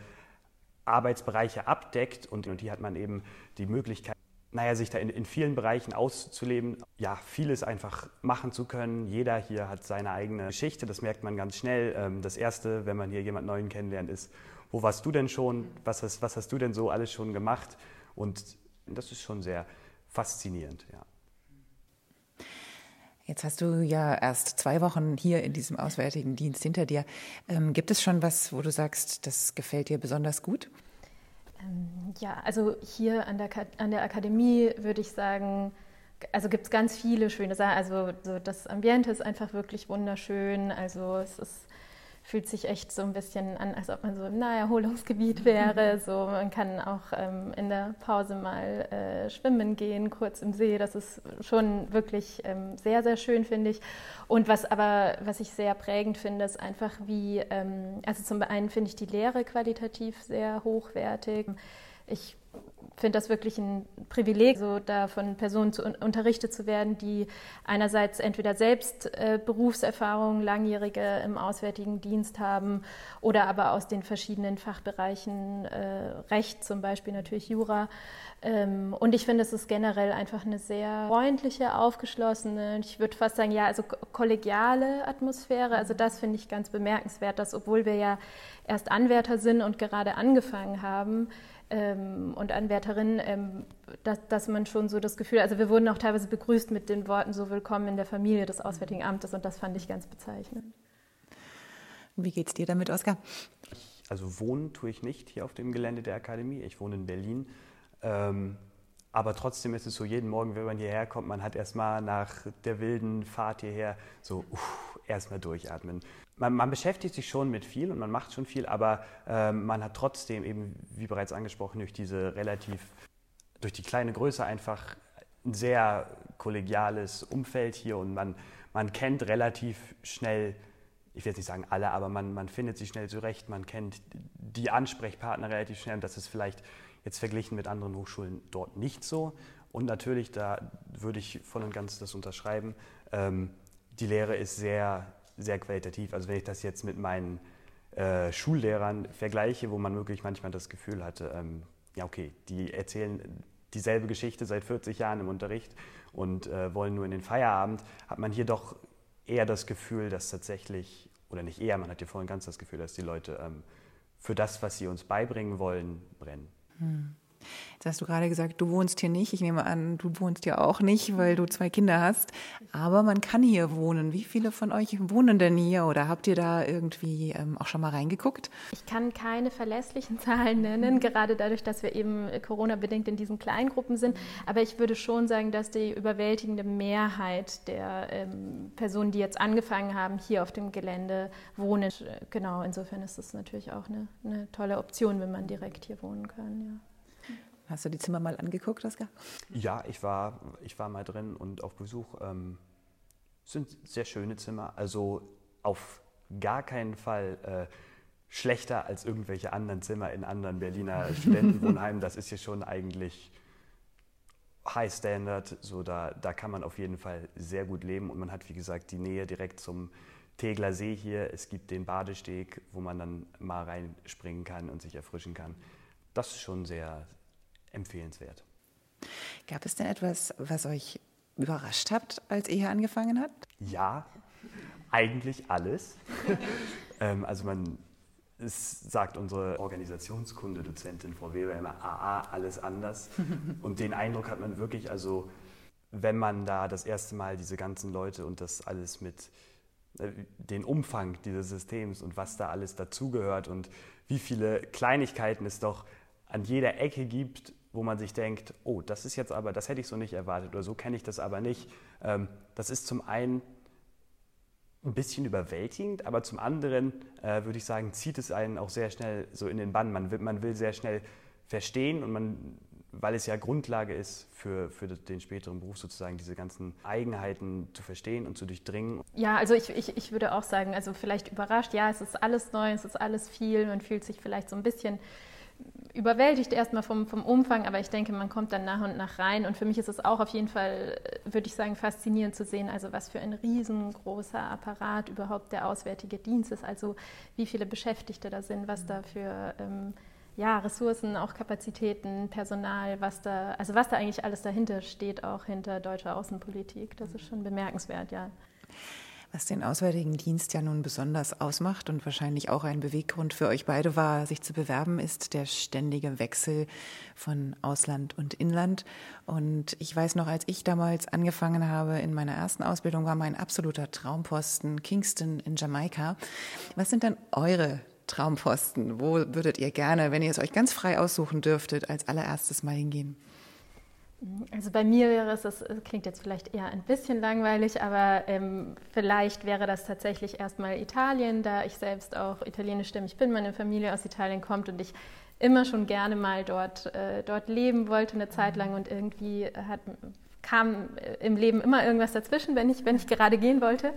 Arbeitsbereiche abdeckt und, und hier hat man eben die Möglichkeit, naja, sich da in, in, vielen Bereichen auszuleben, ja, vieles einfach machen zu können. Jeder hier hat seine eigene Geschichte, das merkt man ganz schnell. Ähm, das Erste, wenn man hier jemand Neuen kennenlernt, ist, wo warst du denn schon? Was hast, was hast du denn so alles schon gemacht? Und das ist schon sehr faszinierend, ja. Jetzt hast du ja erst zwei Wochen hier in diesem Auswärtigen Dienst hinter dir. Ähm, gibt es schon was, wo du sagst, das gefällt dir besonders gut? Ähm, ja, also hier an der, an der Akademie würde ich sagen, also gibt es ganz viele schöne Sachen. Also so das Ambiente ist einfach wirklich wunderschön. Also es ist fühlt sich echt so ein bisschen an, als ob man so im Naherholungsgebiet wäre. So, man kann auch ähm, in der Pause mal äh, schwimmen gehen, kurz im See. Das ist schon wirklich ähm, sehr, sehr schön, finde ich. Und was aber, was ich sehr prägend finde, ist einfach wie, ähm, also zum einen finde ich die Lehre qualitativ sehr hochwertig. Ich finde das wirklich ein Privileg, so da von Personen zu, unterrichtet zu werden, die einerseits entweder selbst äh, Berufserfahrung, langjährige im Auswärtigen Dienst haben oder aber aus den verschiedenen Fachbereichen äh, Recht, zum Beispiel natürlich Jura. Ähm, und ich finde, es ist generell einfach eine sehr freundliche, aufgeschlossene, ich würde fast sagen, ja, also kollegiale Atmosphäre. Also das finde ich ganz bemerkenswert, dass obwohl wir ja erst Anwärter sind und gerade angefangen haben, ähm, und Anwärterinnen, ähm, dass, dass, man schon so das Gefühl, also wir wurden auch teilweise begrüßt mit den Worten so willkommen in der Familie des Auswärtigen Amtes und das fand ich ganz bezeichnend. Wie geht es dir damit, Oskar? Also wohnen tue ich nicht hier auf dem Gelände der Akademie. Ich wohne in Berlin. Ähm, aber trotzdem ist es so, jeden Morgen, wenn man hierher kommt, man hat erstmal nach der wilden Fahrt hierher so erstmal durchatmen man, man, beschäftigt sich schon mit viel und man macht schon viel, aber äh, man hat trotzdem eben, wie bereits angesprochen, durch diese relativ, durch die kleine Größe einfach ein sehr kollegiales Umfeld hier und man, man kennt relativ schnell, ich will jetzt nicht sagen alle, aber man, man findet sich schnell zurecht, man kennt die Ansprechpartner relativ schnell und das ist vielleicht jetzt verglichen mit anderen Hochschulen dort nicht so. Und natürlich, da würde ich voll und ganz das unterschreiben, ähm, die Lehre ist sehr sehr qualitativ. Also wenn ich das jetzt mit meinen äh, Schullehrern vergleiche, wo man wirklich manchmal das Gefühl hatte, ähm, ja okay, die erzählen dieselbe Geschichte seit 40 Jahren im Unterricht und äh, wollen nur in den Feierabend, hat man hier doch eher das Gefühl, dass tatsächlich, oder nicht eher, man hat hier vorhin ganz das Gefühl, dass die Leute ähm, für das, was sie uns beibringen wollen, brennen. Hm. Jetzt hast du gerade gesagt, du wohnst hier nicht. Ich nehme an, du wohnst ja auch nicht, weil du zwei Kinder hast. Aber man kann hier wohnen. Wie viele von euch wohnen denn hier oder habt ihr da irgendwie ähm, auch schon mal reingeguckt? Ich kann keine verlässlichen Zahlen nennen, gerade dadurch, dass wir eben Corona-bedingt in diesen Kleingruppen sind. Aber ich würde schon sagen, dass die überwältigende Mehrheit der ähm, Personen, die jetzt angefangen haben, hier auf dem Gelände wohnen. Genau, insofern ist das natürlich auch eine, eine tolle Option, wenn man direkt hier wohnen kann. Ja. Hast du die Zimmer mal angeguckt, Oskar? Ja, ich war, ich war mal drin und auf Besuch. Ähm, sind sehr schöne Zimmer. Also auf gar keinen Fall äh, schlechter als irgendwelche anderen Zimmer in anderen Berliner Studentenwohnheimen. Das ist hier schon eigentlich High Standard. So, da, da kann man auf jeden Fall sehr gut leben. Und man hat, wie gesagt, die Nähe direkt zum Tegler See hier. Es gibt den Badesteg, wo man dann mal reinspringen kann und sich erfrischen kann. Das ist schon sehr, empfehlenswert. Gab es denn etwas, was euch überrascht habt, als ihr hier angefangen habt? Ja, eigentlich alles. ähm, also man, es sagt unsere Organisationskunde-Dozentin Frau Weber immer, AA, alles anders. Und den Eindruck hat man wirklich, also wenn man da das erste Mal diese ganzen Leute und das alles mit äh, den Umfang dieses Systems und was da alles dazugehört und wie viele Kleinigkeiten es doch an jeder Ecke gibt, wo man sich denkt, oh, das ist jetzt aber, das hätte ich so nicht erwartet oder so kenne ich das aber nicht. Ähm, das ist zum einen ein bisschen überwältigend, aber zum anderen äh, würde ich sagen, zieht es einen auch sehr schnell so in den Bann. Man will, man will sehr schnell verstehen und man, weil es ja Grundlage ist für, für den späteren Beruf sozusagen, diese ganzen Eigenheiten zu verstehen und zu durchdringen. Ja, also ich, ich, ich würde auch sagen, also vielleicht überrascht, ja, es ist alles neu, es ist alles viel, man fühlt sich vielleicht so ein bisschen überwältigt erstmal vom, vom Umfang, aber ich denke, man kommt dann nach und nach rein. Und für mich ist es auch auf jeden Fall, würde ich sagen, faszinierend zu sehen, also was für ein riesengroßer Apparat überhaupt der Auswärtige Dienst ist, also wie viele Beschäftigte da sind, was da für ähm, ja, Ressourcen, auch Kapazitäten, Personal, was da, also was da eigentlich alles dahinter steht, auch hinter deutscher Außenpolitik. Das ist schon bemerkenswert, ja. Was den Auswärtigen Dienst ja nun besonders ausmacht und wahrscheinlich auch ein Beweggrund für euch beide war, sich zu bewerben, ist der ständige Wechsel von Ausland und Inland. Und ich weiß noch, als ich damals angefangen habe in meiner ersten Ausbildung, war mein absoluter Traumposten Kingston in Jamaika. Was sind denn eure Traumposten? Wo würdet ihr gerne, wenn ihr es euch ganz frei aussuchen dürftet, als allererstes mal hingehen? Also bei mir wäre es, das klingt jetzt vielleicht eher ein bisschen langweilig, aber ähm, vielleicht wäre das tatsächlich erstmal Italien, da ich selbst auch italienischstämmig bin, meine Familie aus Italien kommt und ich immer schon gerne mal dort, äh, dort leben wollte eine Zeit lang und irgendwie hat, kam im Leben immer irgendwas dazwischen, wenn ich, wenn ich gerade gehen wollte.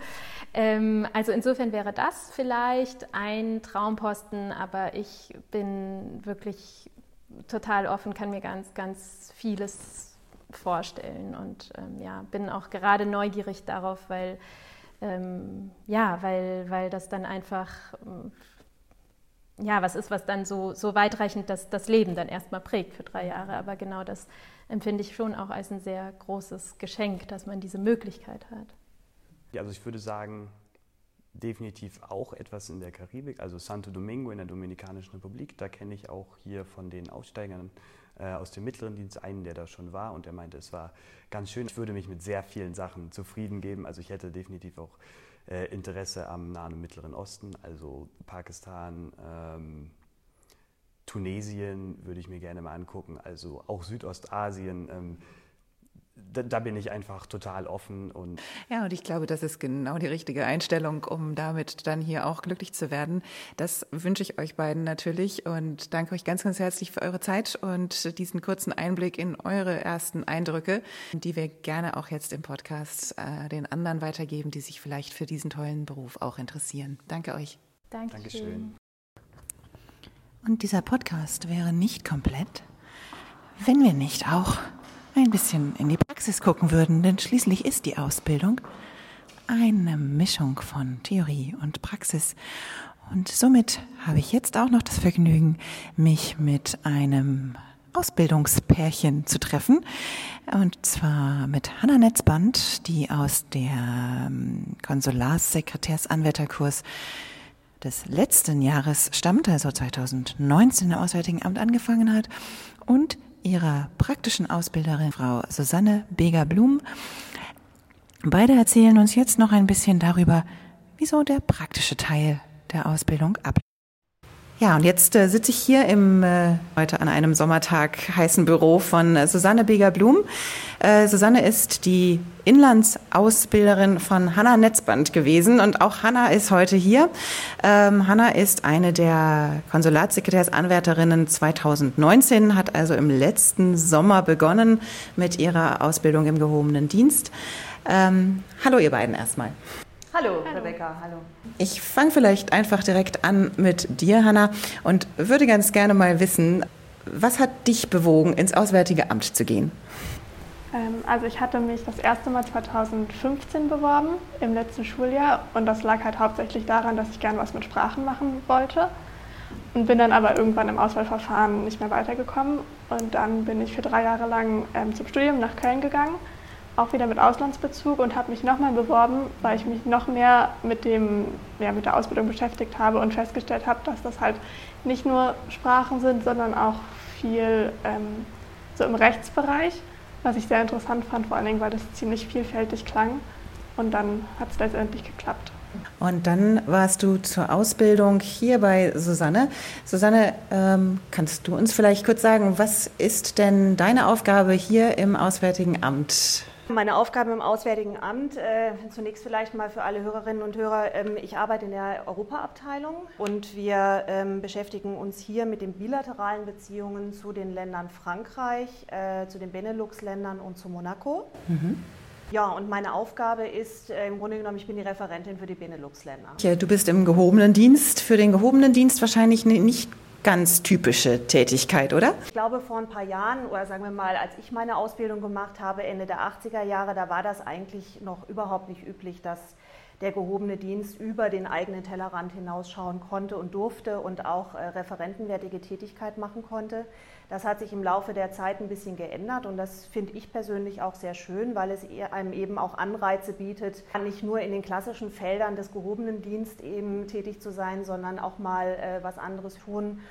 Ähm, also insofern wäre das vielleicht ein Traumposten, aber ich bin wirklich total offen, kann mir ganz, ganz vieles vorstellen und ähm, ja, bin auch gerade neugierig darauf, weil, ähm, ja, weil, weil das dann einfach ähm, ja, was ist, was dann so, so weitreichend das, das Leben dann erstmal prägt für drei Jahre. Aber genau das empfinde ich schon auch als ein sehr großes Geschenk, dass man diese Möglichkeit hat. Ja, also ich würde sagen, definitiv auch etwas in der Karibik, also Santo Domingo in der Dominikanischen Republik. Da kenne ich auch hier von den Aussteigern äh, aus dem mittleren Dienst einen, der da schon war und der meinte, es war ganz schön. Ich würde mich mit sehr vielen Sachen zufrieden geben. Also ich hätte definitiv auch äh, Interesse am Nahen und Mittleren Osten, also Pakistan, ähm, Tunesien würde ich mir gerne mal angucken, also auch Südostasien. Ähm, da, da, bin ich einfach total offen. Und ja, und ich glaube, das ist genau die richtige Einstellung, um damit dann hier auch glücklich zu werden. Das wünsche ich euch beiden natürlich und danke euch ganz, ganz herzlich für eure Zeit und diesen kurzen Einblick in eure ersten Eindrücke, die wir gerne auch jetzt im Podcast äh, den anderen weitergeben, die sich vielleicht für diesen tollen Beruf auch interessieren. Danke euch. Danke. Dankeschön. Und dieser Podcast wäre nicht komplett, wenn wir nicht auch ein bisschen in die Praxis gucken würden, denn schließlich ist die Ausbildung eine Mischung von Theorie und Praxis. Und somit habe ich jetzt auch noch das Vergnügen, mich mit einem Ausbildungspärchen zu treffen. Und zwar mit Hanna Netzband, die aus der ähm, Konsularsekretärsanwärterkurs des letzten Jahres stammt, also 2019 im Auswärtigen Amt angefangen hat, und ihrer praktischen Ausbilderin, Frau Susanne Beger-Blum. Beide erzählen uns jetzt noch ein bisschen darüber, wieso der praktische Teil der Ausbildung abläuft. Ja, und jetzt äh, sitze ich hier im äh, heute an einem Sommertag heißen Büro von äh, Susanne Beger-Blum. Äh, Susanne ist die Inlandsausbilderin von Hanna Netzband gewesen und auch Hanna ist heute hier. Ähm, Hanna ist eine der Konsulatssekretärsanwärterinnen 2019, hat also im letzten Sommer begonnen mit ihrer Ausbildung im gehobenen Dienst. Ähm, hallo ihr beiden erstmal. Hallo, hallo, Rebecca, hallo. Ich fange vielleicht einfach direkt an mit dir, Hanna, und würde ganz gerne mal wissen, was hat dich bewogen, ins Auswärtige Amt zu gehen? Ähm, also ich hatte mich das erste Mal 2015 beworben, im letzten Schuljahr, und das lag halt hauptsächlich daran, dass ich gerne was mit Sprachen machen wollte und bin dann aber irgendwann im Auswahlverfahren nicht mehr weitergekommen und dann bin ich für drei Jahre lang ähm, zum Studium nach Köln gegangen auch wieder mit Auslandsbezug und habe mich nochmal beworben, weil ich mich noch mehr mit, dem, ja, mit der Ausbildung beschäftigt habe und festgestellt habe, dass das halt nicht nur Sprachen sind, sondern auch viel ähm, so im Rechtsbereich, was ich sehr interessant fand, vor allen Dingen, weil das ziemlich vielfältig klang. Und dann hat es letztendlich geklappt. Und dann warst du zur Ausbildung hier bei Susanne. Susanne, ähm, kannst du uns vielleicht kurz sagen, was ist denn deine Aufgabe hier im Auswärtigen Amt? Meine Aufgabe im Auswärtigen Amt, äh, zunächst vielleicht mal für alle Hörerinnen und Hörer, ähm, ich arbeite in der Europaabteilung und wir ähm, beschäftigen uns hier mit den bilateralen Beziehungen zu den Ländern Frankreich, äh, zu den Benelux-Ländern und zu Monaco. Mhm. Ja, und meine Aufgabe ist äh, im Grunde genommen, ich bin die Referentin für die Benelux-Länder. Ja, du bist im gehobenen Dienst. Für den gehobenen Dienst wahrscheinlich nicht ganz typische Tätigkeit, oder? Ich glaube, vor ein paar Jahren, oder sagen wir mal, als ich meine Ausbildung gemacht habe, Ende der 80er Jahre, da war das eigentlich noch überhaupt nicht üblich, dass der gehobene Dienst über den eigenen Tellerrand hinausschauen konnte und durfte und auch äh, referentenwertige Tätigkeit machen konnte. Das hat sich im Laufe der Zeit ein bisschen geändert und das finde ich persönlich auch sehr schön, weil es einem eben auch Anreize bietet, nicht nur in den klassischen Feldern des gehobenen Dienstes eben tätig zu sein, sondern auch mal äh, was anderes tun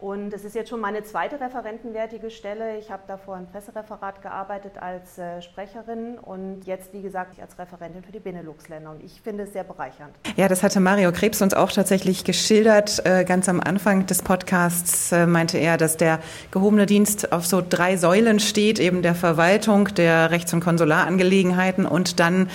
und es ist jetzt schon meine zweite referentenwertige Stelle. Ich habe davor im Pressereferat gearbeitet als äh, Sprecherin und jetzt, wie gesagt, als Referentin für die Benelux-Länder. Und ich finde es sehr bereichernd. Ja, das hatte Mario Krebs uns auch tatsächlich geschildert. Äh, ganz am Anfang des Podcasts äh, meinte er, dass der gehobene Dienst auf so drei Säulen steht, eben der Verwaltung, der Rechts- und Konsularangelegenheiten und dann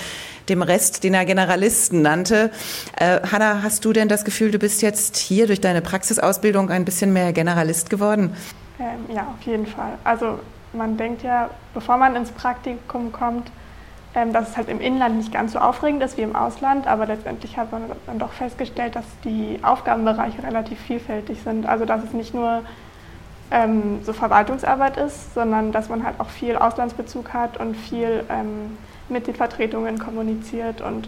dem Rest, den er Generalisten nannte. Äh, Hanna, hast du denn das Gefühl, du bist jetzt hier durch deine Praxisausbildung ein bisschen mehr Generalist geworden? Ähm, ja, auf jeden Fall. Also man denkt ja, bevor man ins Praktikum kommt, ähm, dass es halt im Inland nicht ganz so aufregend ist wie im Ausland, aber letztendlich hat man dann doch festgestellt, dass die Aufgabenbereiche relativ vielfältig sind. Also dass es nicht nur ähm, so Verwaltungsarbeit ist, sondern dass man halt auch viel Auslandsbezug hat und viel ähm, mit den Vertretungen kommuniziert und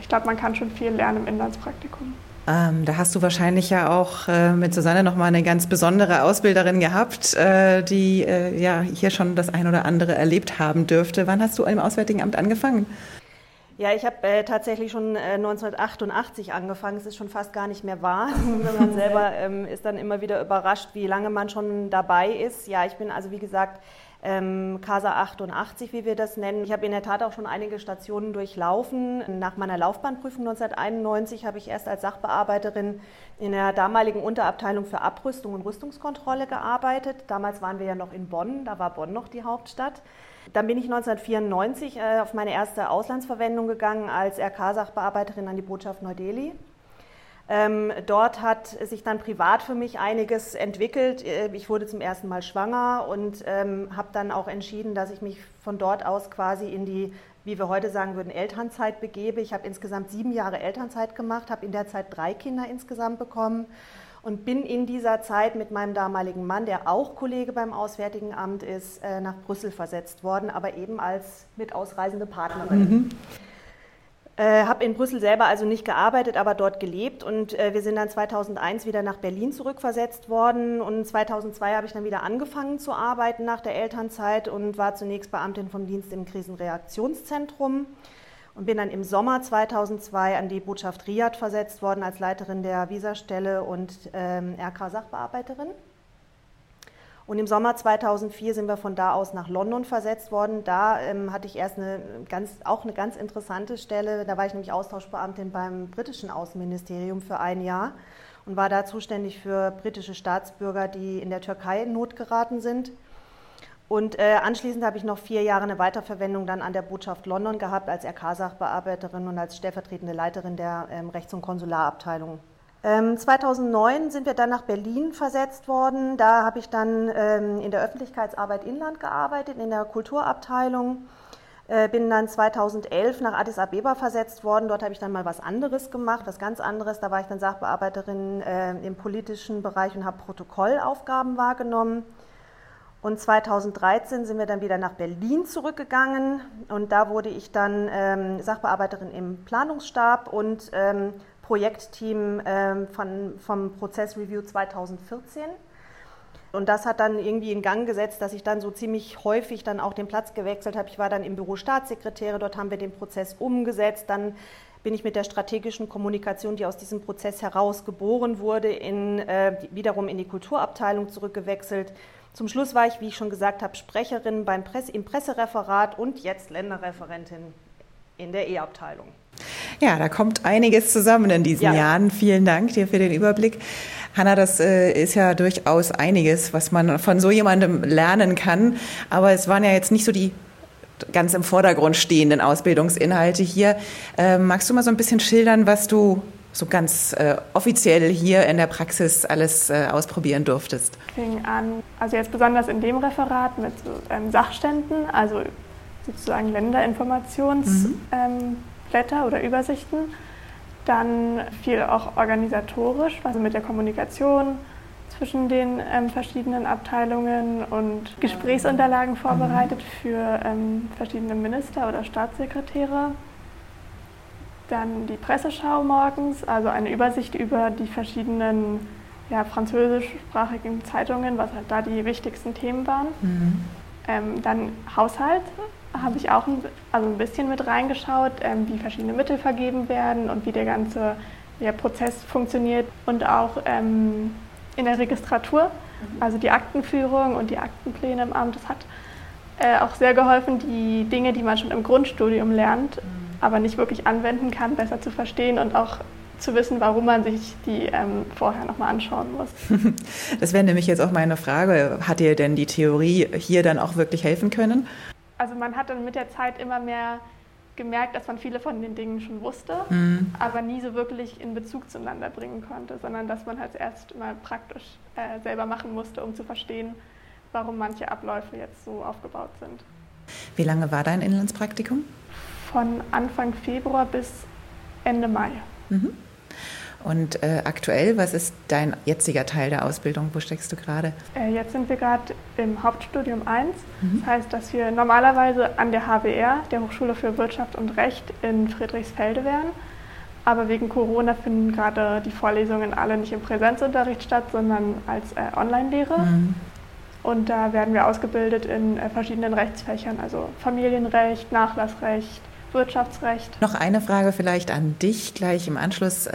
ich glaube, man kann schon viel lernen im Inlandspraktikum. Ähm, da hast du wahrscheinlich ja auch äh, mit Susanne nochmal eine ganz besondere Ausbilderin gehabt, äh, die äh, ja hier schon das ein oder andere erlebt haben dürfte. Wann hast du im Auswärtigen Amt angefangen? Ja, ich habe äh, tatsächlich schon äh, 1988 angefangen. Es ist schon fast gar nicht mehr wahr. man selber ähm, ist dann immer wieder überrascht, wie lange man schon dabei ist. Ja, ich bin also wie gesagt ähm, Casa 88, wie wir das nennen. Ich habe in der Tat auch schon einige Stationen durchlaufen. Nach meiner Laufbahnprüfung 1991 habe ich erst als Sachbearbeiterin in der damaligen Unterabteilung für Abrüstung und Rüstungskontrolle gearbeitet. Damals waren wir ja noch in Bonn, da war Bonn noch die Hauptstadt. Dann bin ich 1994 äh, auf meine erste Auslandsverwendung gegangen als RK-Sachbearbeiterin an die Botschaft Neu-Delhi. Ähm, dort hat sich dann privat für mich einiges entwickelt. Äh, ich wurde zum ersten Mal schwanger und ähm, habe dann auch entschieden, dass ich mich von dort aus quasi in die, wie wir heute sagen würden, Elternzeit begebe. Ich habe insgesamt sieben Jahre Elternzeit gemacht, habe in der Zeit drei Kinder insgesamt bekommen und bin in dieser Zeit mit meinem damaligen Mann, der auch Kollege beim Auswärtigen Amt ist, äh, nach Brüssel versetzt worden, aber eben als mit ausreisende Partnerin. Mhm. Äh, habe in Brüssel selber also nicht gearbeitet, aber dort gelebt. Und äh, wir sind dann 2001 wieder nach Berlin zurückversetzt worden. Und 2002 habe ich dann wieder angefangen zu arbeiten nach der Elternzeit und war zunächst Beamtin vom Dienst im Krisenreaktionszentrum. Und bin dann im Sommer 2002 an die Botschaft Riyadh versetzt worden als Leiterin der Visastelle und ähm, RK-Sachbearbeiterin. Und im Sommer 2004 sind wir von da aus nach London versetzt worden. Da ähm, hatte ich erst eine ganz, auch eine ganz interessante Stelle. Da war ich nämlich Austauschbeamtin beim britischen Außenministerium für ein Jahr und war da zuständig für britische Staatsbürger, die in der Türkei in Not geraten sind. Und äh, anschließend habe ich noch vier Jahre eine Weiterverwendung dann an der Botschaft London gehabt als RK-Sachbearbeiterin und als stellvertretende Leiterin der ähm, Rechts- und Konsularabteilung 2009 ähm, sind wir dann nach Berlin versetzt worden. Da habe ich dann ähm, in der Öffentlichkeitsarbeit Inland gearbeitet, in der Kulturabteilung. Äh, bin dann 2011 nach Addis Abeba versetzt worden. Dort habe ich dann mal was anderes gemacht, was ganz anderes. Da war ich dann Sachbearbeiterin äh, im politischen Bereich und habe Protokollaufgaben wahrgenommen. Und 2013 sind wir dann wieder nach Berlin zurückgegangen und da wurde ich dann ähm, Sachbearbeiterin im Planungsstab und Projektteam ähm, von, vom Prozessreview 2014. Und das hat dann irgendwie in Gang gesetzt, dass ich dann so ziemlich häufig dann auch den Platz gewechselt habe. Ich war dann im Büro Staatssekretäre, dort haben wir den Prozess umgesetzt. Dann bin ich mit der strategischen Kommunikation, die aus diesem Prozess heraus geboren wurde, in, äh, wiederum in die Kulturabteilung zurückgewechselt. Zum Schluss war ich, wie ich schon gesagt habe, Sprecherin beim Presse, im Pressereferat und jetzt Länderreferentin in der E-Abteilung. Ja, da kommt einiges zusammen in diesen ja. Jahren. Vielen Dank dir für den Überblick. Hanna, das äh, ist ja durchaus einiges, was man von so jemandem lernen kann. Aber es waren ja jetzt nicht so die ganz im Vordergrund stehenden Ausbildungsinhalte hier. Äh, magst du mal so ein bisschen schildern, was du so ganz äh, offiziell hier in der Praxis alles äh, ausprobieren durftest? Fing an, also jetzt besonders in dem Referat mit so, ähm, Sachständen, also sozusagen Länderinformationsblätter mhm. ähm, oder Übersichten. Dann viel auch organisatorisch, also mit der Kommunikation zwischen den ähm, verschiedenen Abteilungen und Gesprächsunterlagen vorbereitet für ähm, verschiedene Minister oder Staatssekretäre. Dann die Presseschau morgens, also eine Übersicht über die verschiedenen ja, französischsprachigen Zeitungen, was halt da die wichtigsten Themen waren. Mhm. Ähm, dann Haushalt habe ich auch ein, also ein bisschen mit reingeschaut, ähm, wie verschiedene Mittel vergeben werden und wie der ganze ja, Prozess funktioniert und auch ähm, in der Registratur, mhm. also die Aktenführung und die Aktenpläne im Amt. Das hat äh, auch sehr geholfen, die Dinge, die man schon im Grundstudium lernt, mhm. aber nicht wirklich anwenden kann, besser zu verstehen und auch zu wissen, warum man sich die ähm, vorher nochmal anschauen muss. Das wäre nämlich jetzt auch meine Frage. Hat dir denn die Theorie hier dann auch wirklich helfen können? Also man hat dann mit der Zeit immer mehr gemerkt, dass man viele von den Dingen schon wusste, mhm. aber nie so wirklich in Bezug zueinander bringen konnte, sondern dass man halt erst mal praktisch äh, selber machen musste, um zu verstehen, warum manche Abläufe jetzt so aufgebaut sind. Wie lange war dein Inlandspraktikum? Von Anfang Februar bis Ende Mai. Mhm. Und äh, aktuell, was ist dein jetziger Teil der Ausbildung? Wo steckst du gerade? Äh, jetzt sind wir gerade im Hauptstudium 1. Mhm. Das heißt, dass wir normalerweise an der HWR, der Hochschule für Wirtschaft und Recht in Friedrichsfelde wären. Aber wegen Corona finden gerade die Vorlesungen alle nicht im Präsenzunterricht statt, sondern als äh, Online-Lehre. Mhm. Und da werden wir ausgebildet in äh, verschiedenen Rechtsfächern, also Familienrecht, Nachlassrecht, Wirtschaftsrecht. Noch eine Frage vielleicht an dich gleich im Anschluss.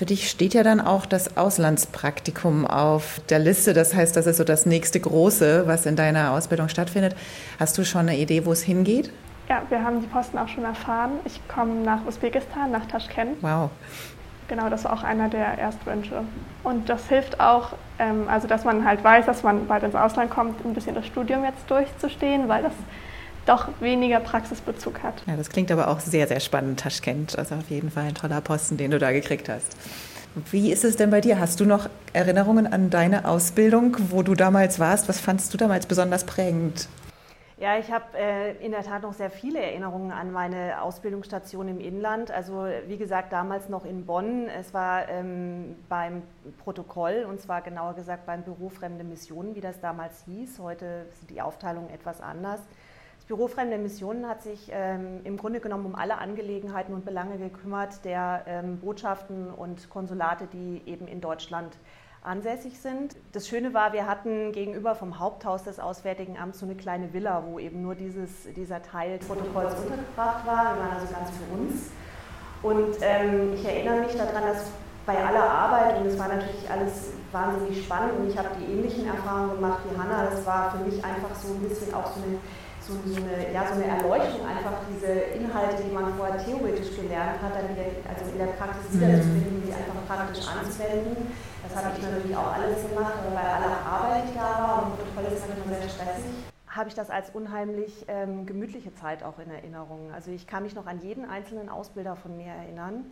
Für dich steht ja dann auch das Auslandspraktikum auf der Liste. Das heißt, das ist so das nächste große, was in deiner Ausbildung stattfindet. Hast du schon eine Idee, wo es hingeht? Ja, wir haben die Posten auch schon erfahren. Ich komme nach Usbekistan, nach Taschkent. Wow. Genau, das war auch einer der Erstwünsche. Und das hilft auch, ähm, also dass man halt weiß, dass man bald ins Ausland kommt, ein bisschen das Studium jetzt durchzustehen, weil das doch weniger Praxisbezug hat. Ja, das klingt aber auch sehr, sehr spannend, Taschkent. Also auf jeden Fall ein toller Posten, den du da gekriegt hast. Wie ist es denn bei dir? Hast du noch Erinnerungen an deine Ausbildung, wo du damals warst? Was fandst du damals besonders prägend? Ja, ich habe äh, in der Tat noch sehr viele Erinnerungen an meine Ausbildungsstation im Inland. Also wie gesagt, damals noch in Bonn. Es war ähm, beim Protokoll und zwar genauer gesagt beim Büro Fremde Missionen, wie das damals hieß. Heute sind die Aufteilungen etwas anders. Büro Fremde Missionen hat sich ähm, im Grunde genommen um alle Angelegenheiten und Belange gekümmert der ähm, Botschaften und Konsulate, die eben in Deutschland ansässig sind. Das Schöne war, wir hatten gegenüber vom Haupthaus des Auswärtigen Amts so eine kleine Villa, wo eben nur dieses, dieser Teil des Protokolls untergebracht war. Wir waren also ganz für uns. Und ähm, ich erinnere mich daran, dass bei aller Arbeit, und es war natürlich alles wahnsinnig spannend und ich habe die ähnlichen Erfahrungen gemacht wie Hanna, das war für mich einfach so ein bisschen auch so eine so, eine, ja, so eine Erleuchtung, einfach diese Inhalte, die man vorher theoretisch gelernt hat, dann wieder also in der Praxis mhm. wiederzufinden, sie einfach praktisch anzuwenden. Das habe ich natürlich auch alles gemacht, aber bei aller Arbeit, die da war, und Protokoll ist manchmal sehr stressig, habe ich das als unheimlich ähm, gemütliche Zeit auch in Erinnerung. Also ich kann mich noch an jeden einzelnen Ausbilder von mir erinnern.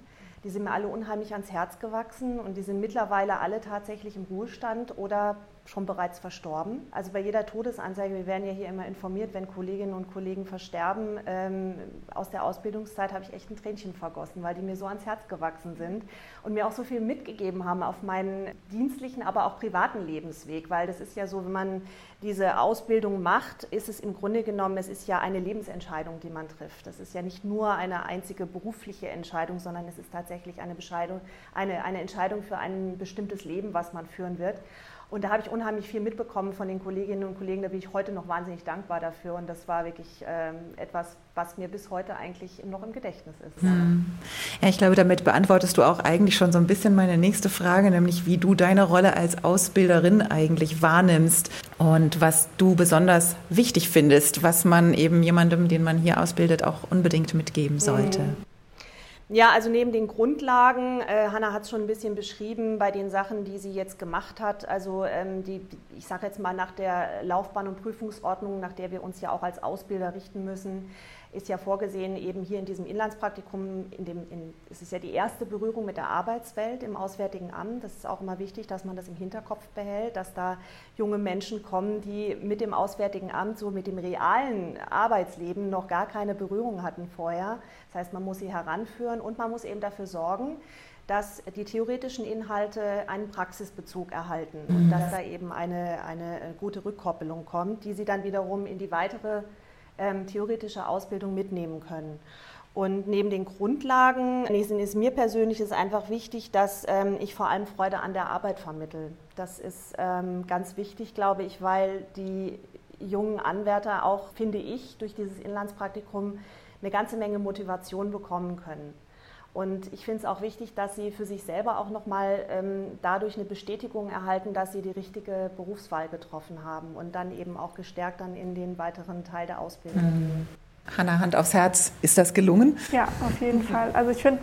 Die sind mir alle unheimlich ans Herz gewachsen und die sind mittlerweile alle tatsächlich im Ruhestand oder schon bereits verstorben. Also bei jeder Todesanzeige, wir werden ja hier immer informiert, wenn Kolleginnen und Kollegen versterben. Ähm, aus der Ausbildungszeit habe ich echt ein Tränchen vergossen, weil die mir so ans Herz gewachsen sind und mir auch so viel mitgegeben haben auf meinen dienstlichen, aber auch privaten Lebensweg. Weil das ist ja so, wenn man diese Ausbildung macht, ist es im Grunde genommen, es ist ja eine Lebensentscheidung, die man trifft. Das ist ja nicht nur eine einzige berufliche Entscheidung, sondern es ist tatsächlich eine, eine, eine Entscheidung für ein bestimmtes Leben, was man führen wird. Und da habe ich unheimlich viel mitbekommen von den Kolleginnen und Kollegen. Da bin ich heute noch wahnsinnig dankbar dafür. Und das war wirklich ähm, etwas, was mir bis heute eigentlich noch im Gedächtnis ist. Hm. Ja, ich glaube, damit beantwortest du auch eigentlich schon so ein bisschen meine nächste Frage, nämlich wie du deine Rolle als Ausbilderin eigentlich wahrnimmst und was du besonders wichtig findest, was man eben jemandem, den man hier ausbildet, auch unbedingt mitgeben sollte. Mhm. Ja, also neben den Grundlagen, äh, Hanna hat es schon ein bisschen beschrieben, bei den Sachen, die sie jetzt gemacht hat, also ähm, die, ich sage jetzt mal nach der Laufbahn- und Prüfungsordnung, nach der wir uns ja auch als Ausbilder richten müssen, ist ja vorgesehen, eben hier in diesem Inlandspraktikum, in dem, in, es ist ja die erste Berührung mit der Arbeitswelt im Auswärtigen Amt. Das ist auch immer wichtig, dass man das im Hinterkopf behält, dass da junge Menschen kommen, die mit dem Auswärtigen Amt, so mit dem realen Arbeitsleben noch gar keine Berührung hatten vorher. Das heißt, man muss sie heranführen und man muss eben dafür sorgen, dass die theoretischen Inhalte einen Praxisbezug erhalten und dass da eben eine, eine gute Rückkoppelung kommt, die sie dann wiederum in die weitere ähm, theoretische Ausbildung mitnehmen können. Und neben den Grundlagen ist mir persönlich ist einfach wichtig, dass ähm, ich vor allem Freude an der Arbeit vermittle. Das ist ähm, ganz wichtig, glaube ich, weil die jungen Anwärter auch, finde ich, durch dieses Inlandspraktikum eine ganze Menge Motivation bekommen können. Und ich finde es auch wichtig, dass sie für sich selber auch nochmal ähm, dadurch eine Bestätigung erhalten, dass sie die richtige Berufswahl getroffen haben und dann eben auch gestärkt dann in den weiteren Teil der Ausbildung mhm. Hanna, Hand aufs Herz, ist das gelungen? Ja, auf jeden Fall. Also ich finde,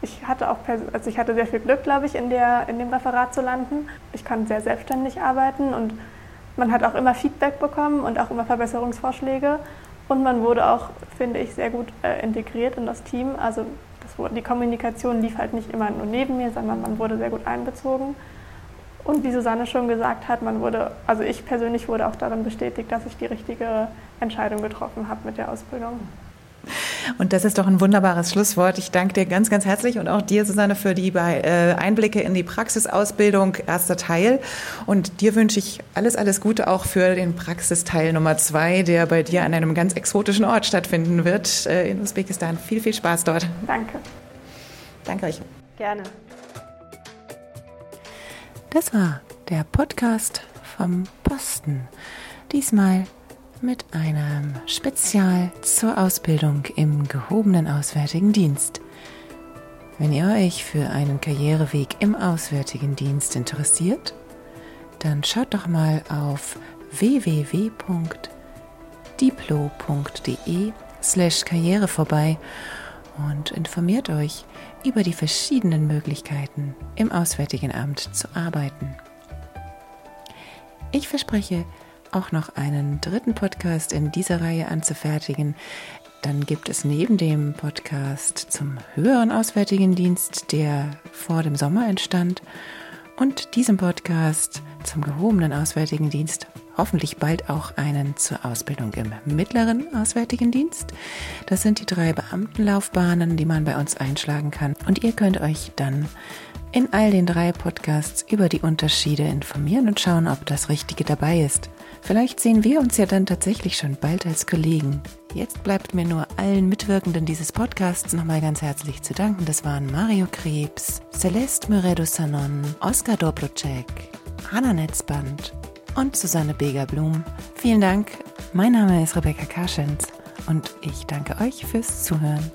ich hatte auch also ich hatte sehr viel Glück, glaube ich, in, der, in dem Referat zu landen. Ich kann sehr selbstständig arbeiten und man hat auch immer Feedback bekommen und auch immer Verbesserungsvorschläge. Und man wurde auch, finde ich, sehr gut äh, integriert in das Team. Also das, die Kommunikation lief halt nicht immer nur neben mir, sondern man wurde sehr gut einbezogen. Und wie Susanne schon gesagt hat, man wurde, also ich persönlich wurde auch darin bestätigt, dass ich die richtige Entscheidung getroffen habe mit der Ausbildung. Und das ist doch ein wunderbares Schlusswort. Ich danke dir ganz, ganz herzlich und auch dir, Susanne, für die äh, Einblicke in die Praxisausbildung, erster Teil. Und dir wünsche ich alles, alles Gute auch für den Praxisteil Nummer zwei, der bei dir an einem ganz exotischen Ort stattfinden wird äh, in Usbekistan. Viel, viel Spaß dort. Danke. Danke euch. Gerne. Das war der Podcast vom Posten. Diesmal mit einem Spezial zur Ausbildung im gehobenen Auswärtigen Dienst. Wenn ihr euch für einen Karriereweg im Auswärtigen Dienst interessiert, dann schaut doch mal auf www.diplo.de slash Karriere vorbei und informiert euch über die verschiedenen Möglichkeiten, im Auswärtigen Amt zu arbeiten. Ich verspreche, auch noch einen dritten Podcast in dieser Reihe anzufertigen. Dann gibt es neben dem Podcast zum höheren Auswärtigen Dienst, der vor dem Sommer entstand, und diesem Podcast zum gehobenen Auswärtigen Dienst hoffentlich bald auch einen zur Ausbildung im mittleren Auswärtigen Dienst. Das sind die drei Beamtenlaufbahnen, die man bei uns einschlagen kann. Und ihr könnt euch dann in all den drei Podcasts über die Unterschiede informieren und schauen, ob das Richtige dabei ist. Vielleicht sehen wir uns ja dann tatsächlich schon bald als Kollegen. Jetzt bleibt mir nur allen Mitwirkenden dieses Podcasts nochmal ganz herzlich zu danken. Das waren Mario Krebs, Celeste Muredo-Sanon, Oskar Dobrocek, Hanna Netzband und Susanne Beger-Blum. Vielen Dank. Mein Name ist Rebecca Karschens und ich danke euch fürs Zuhören.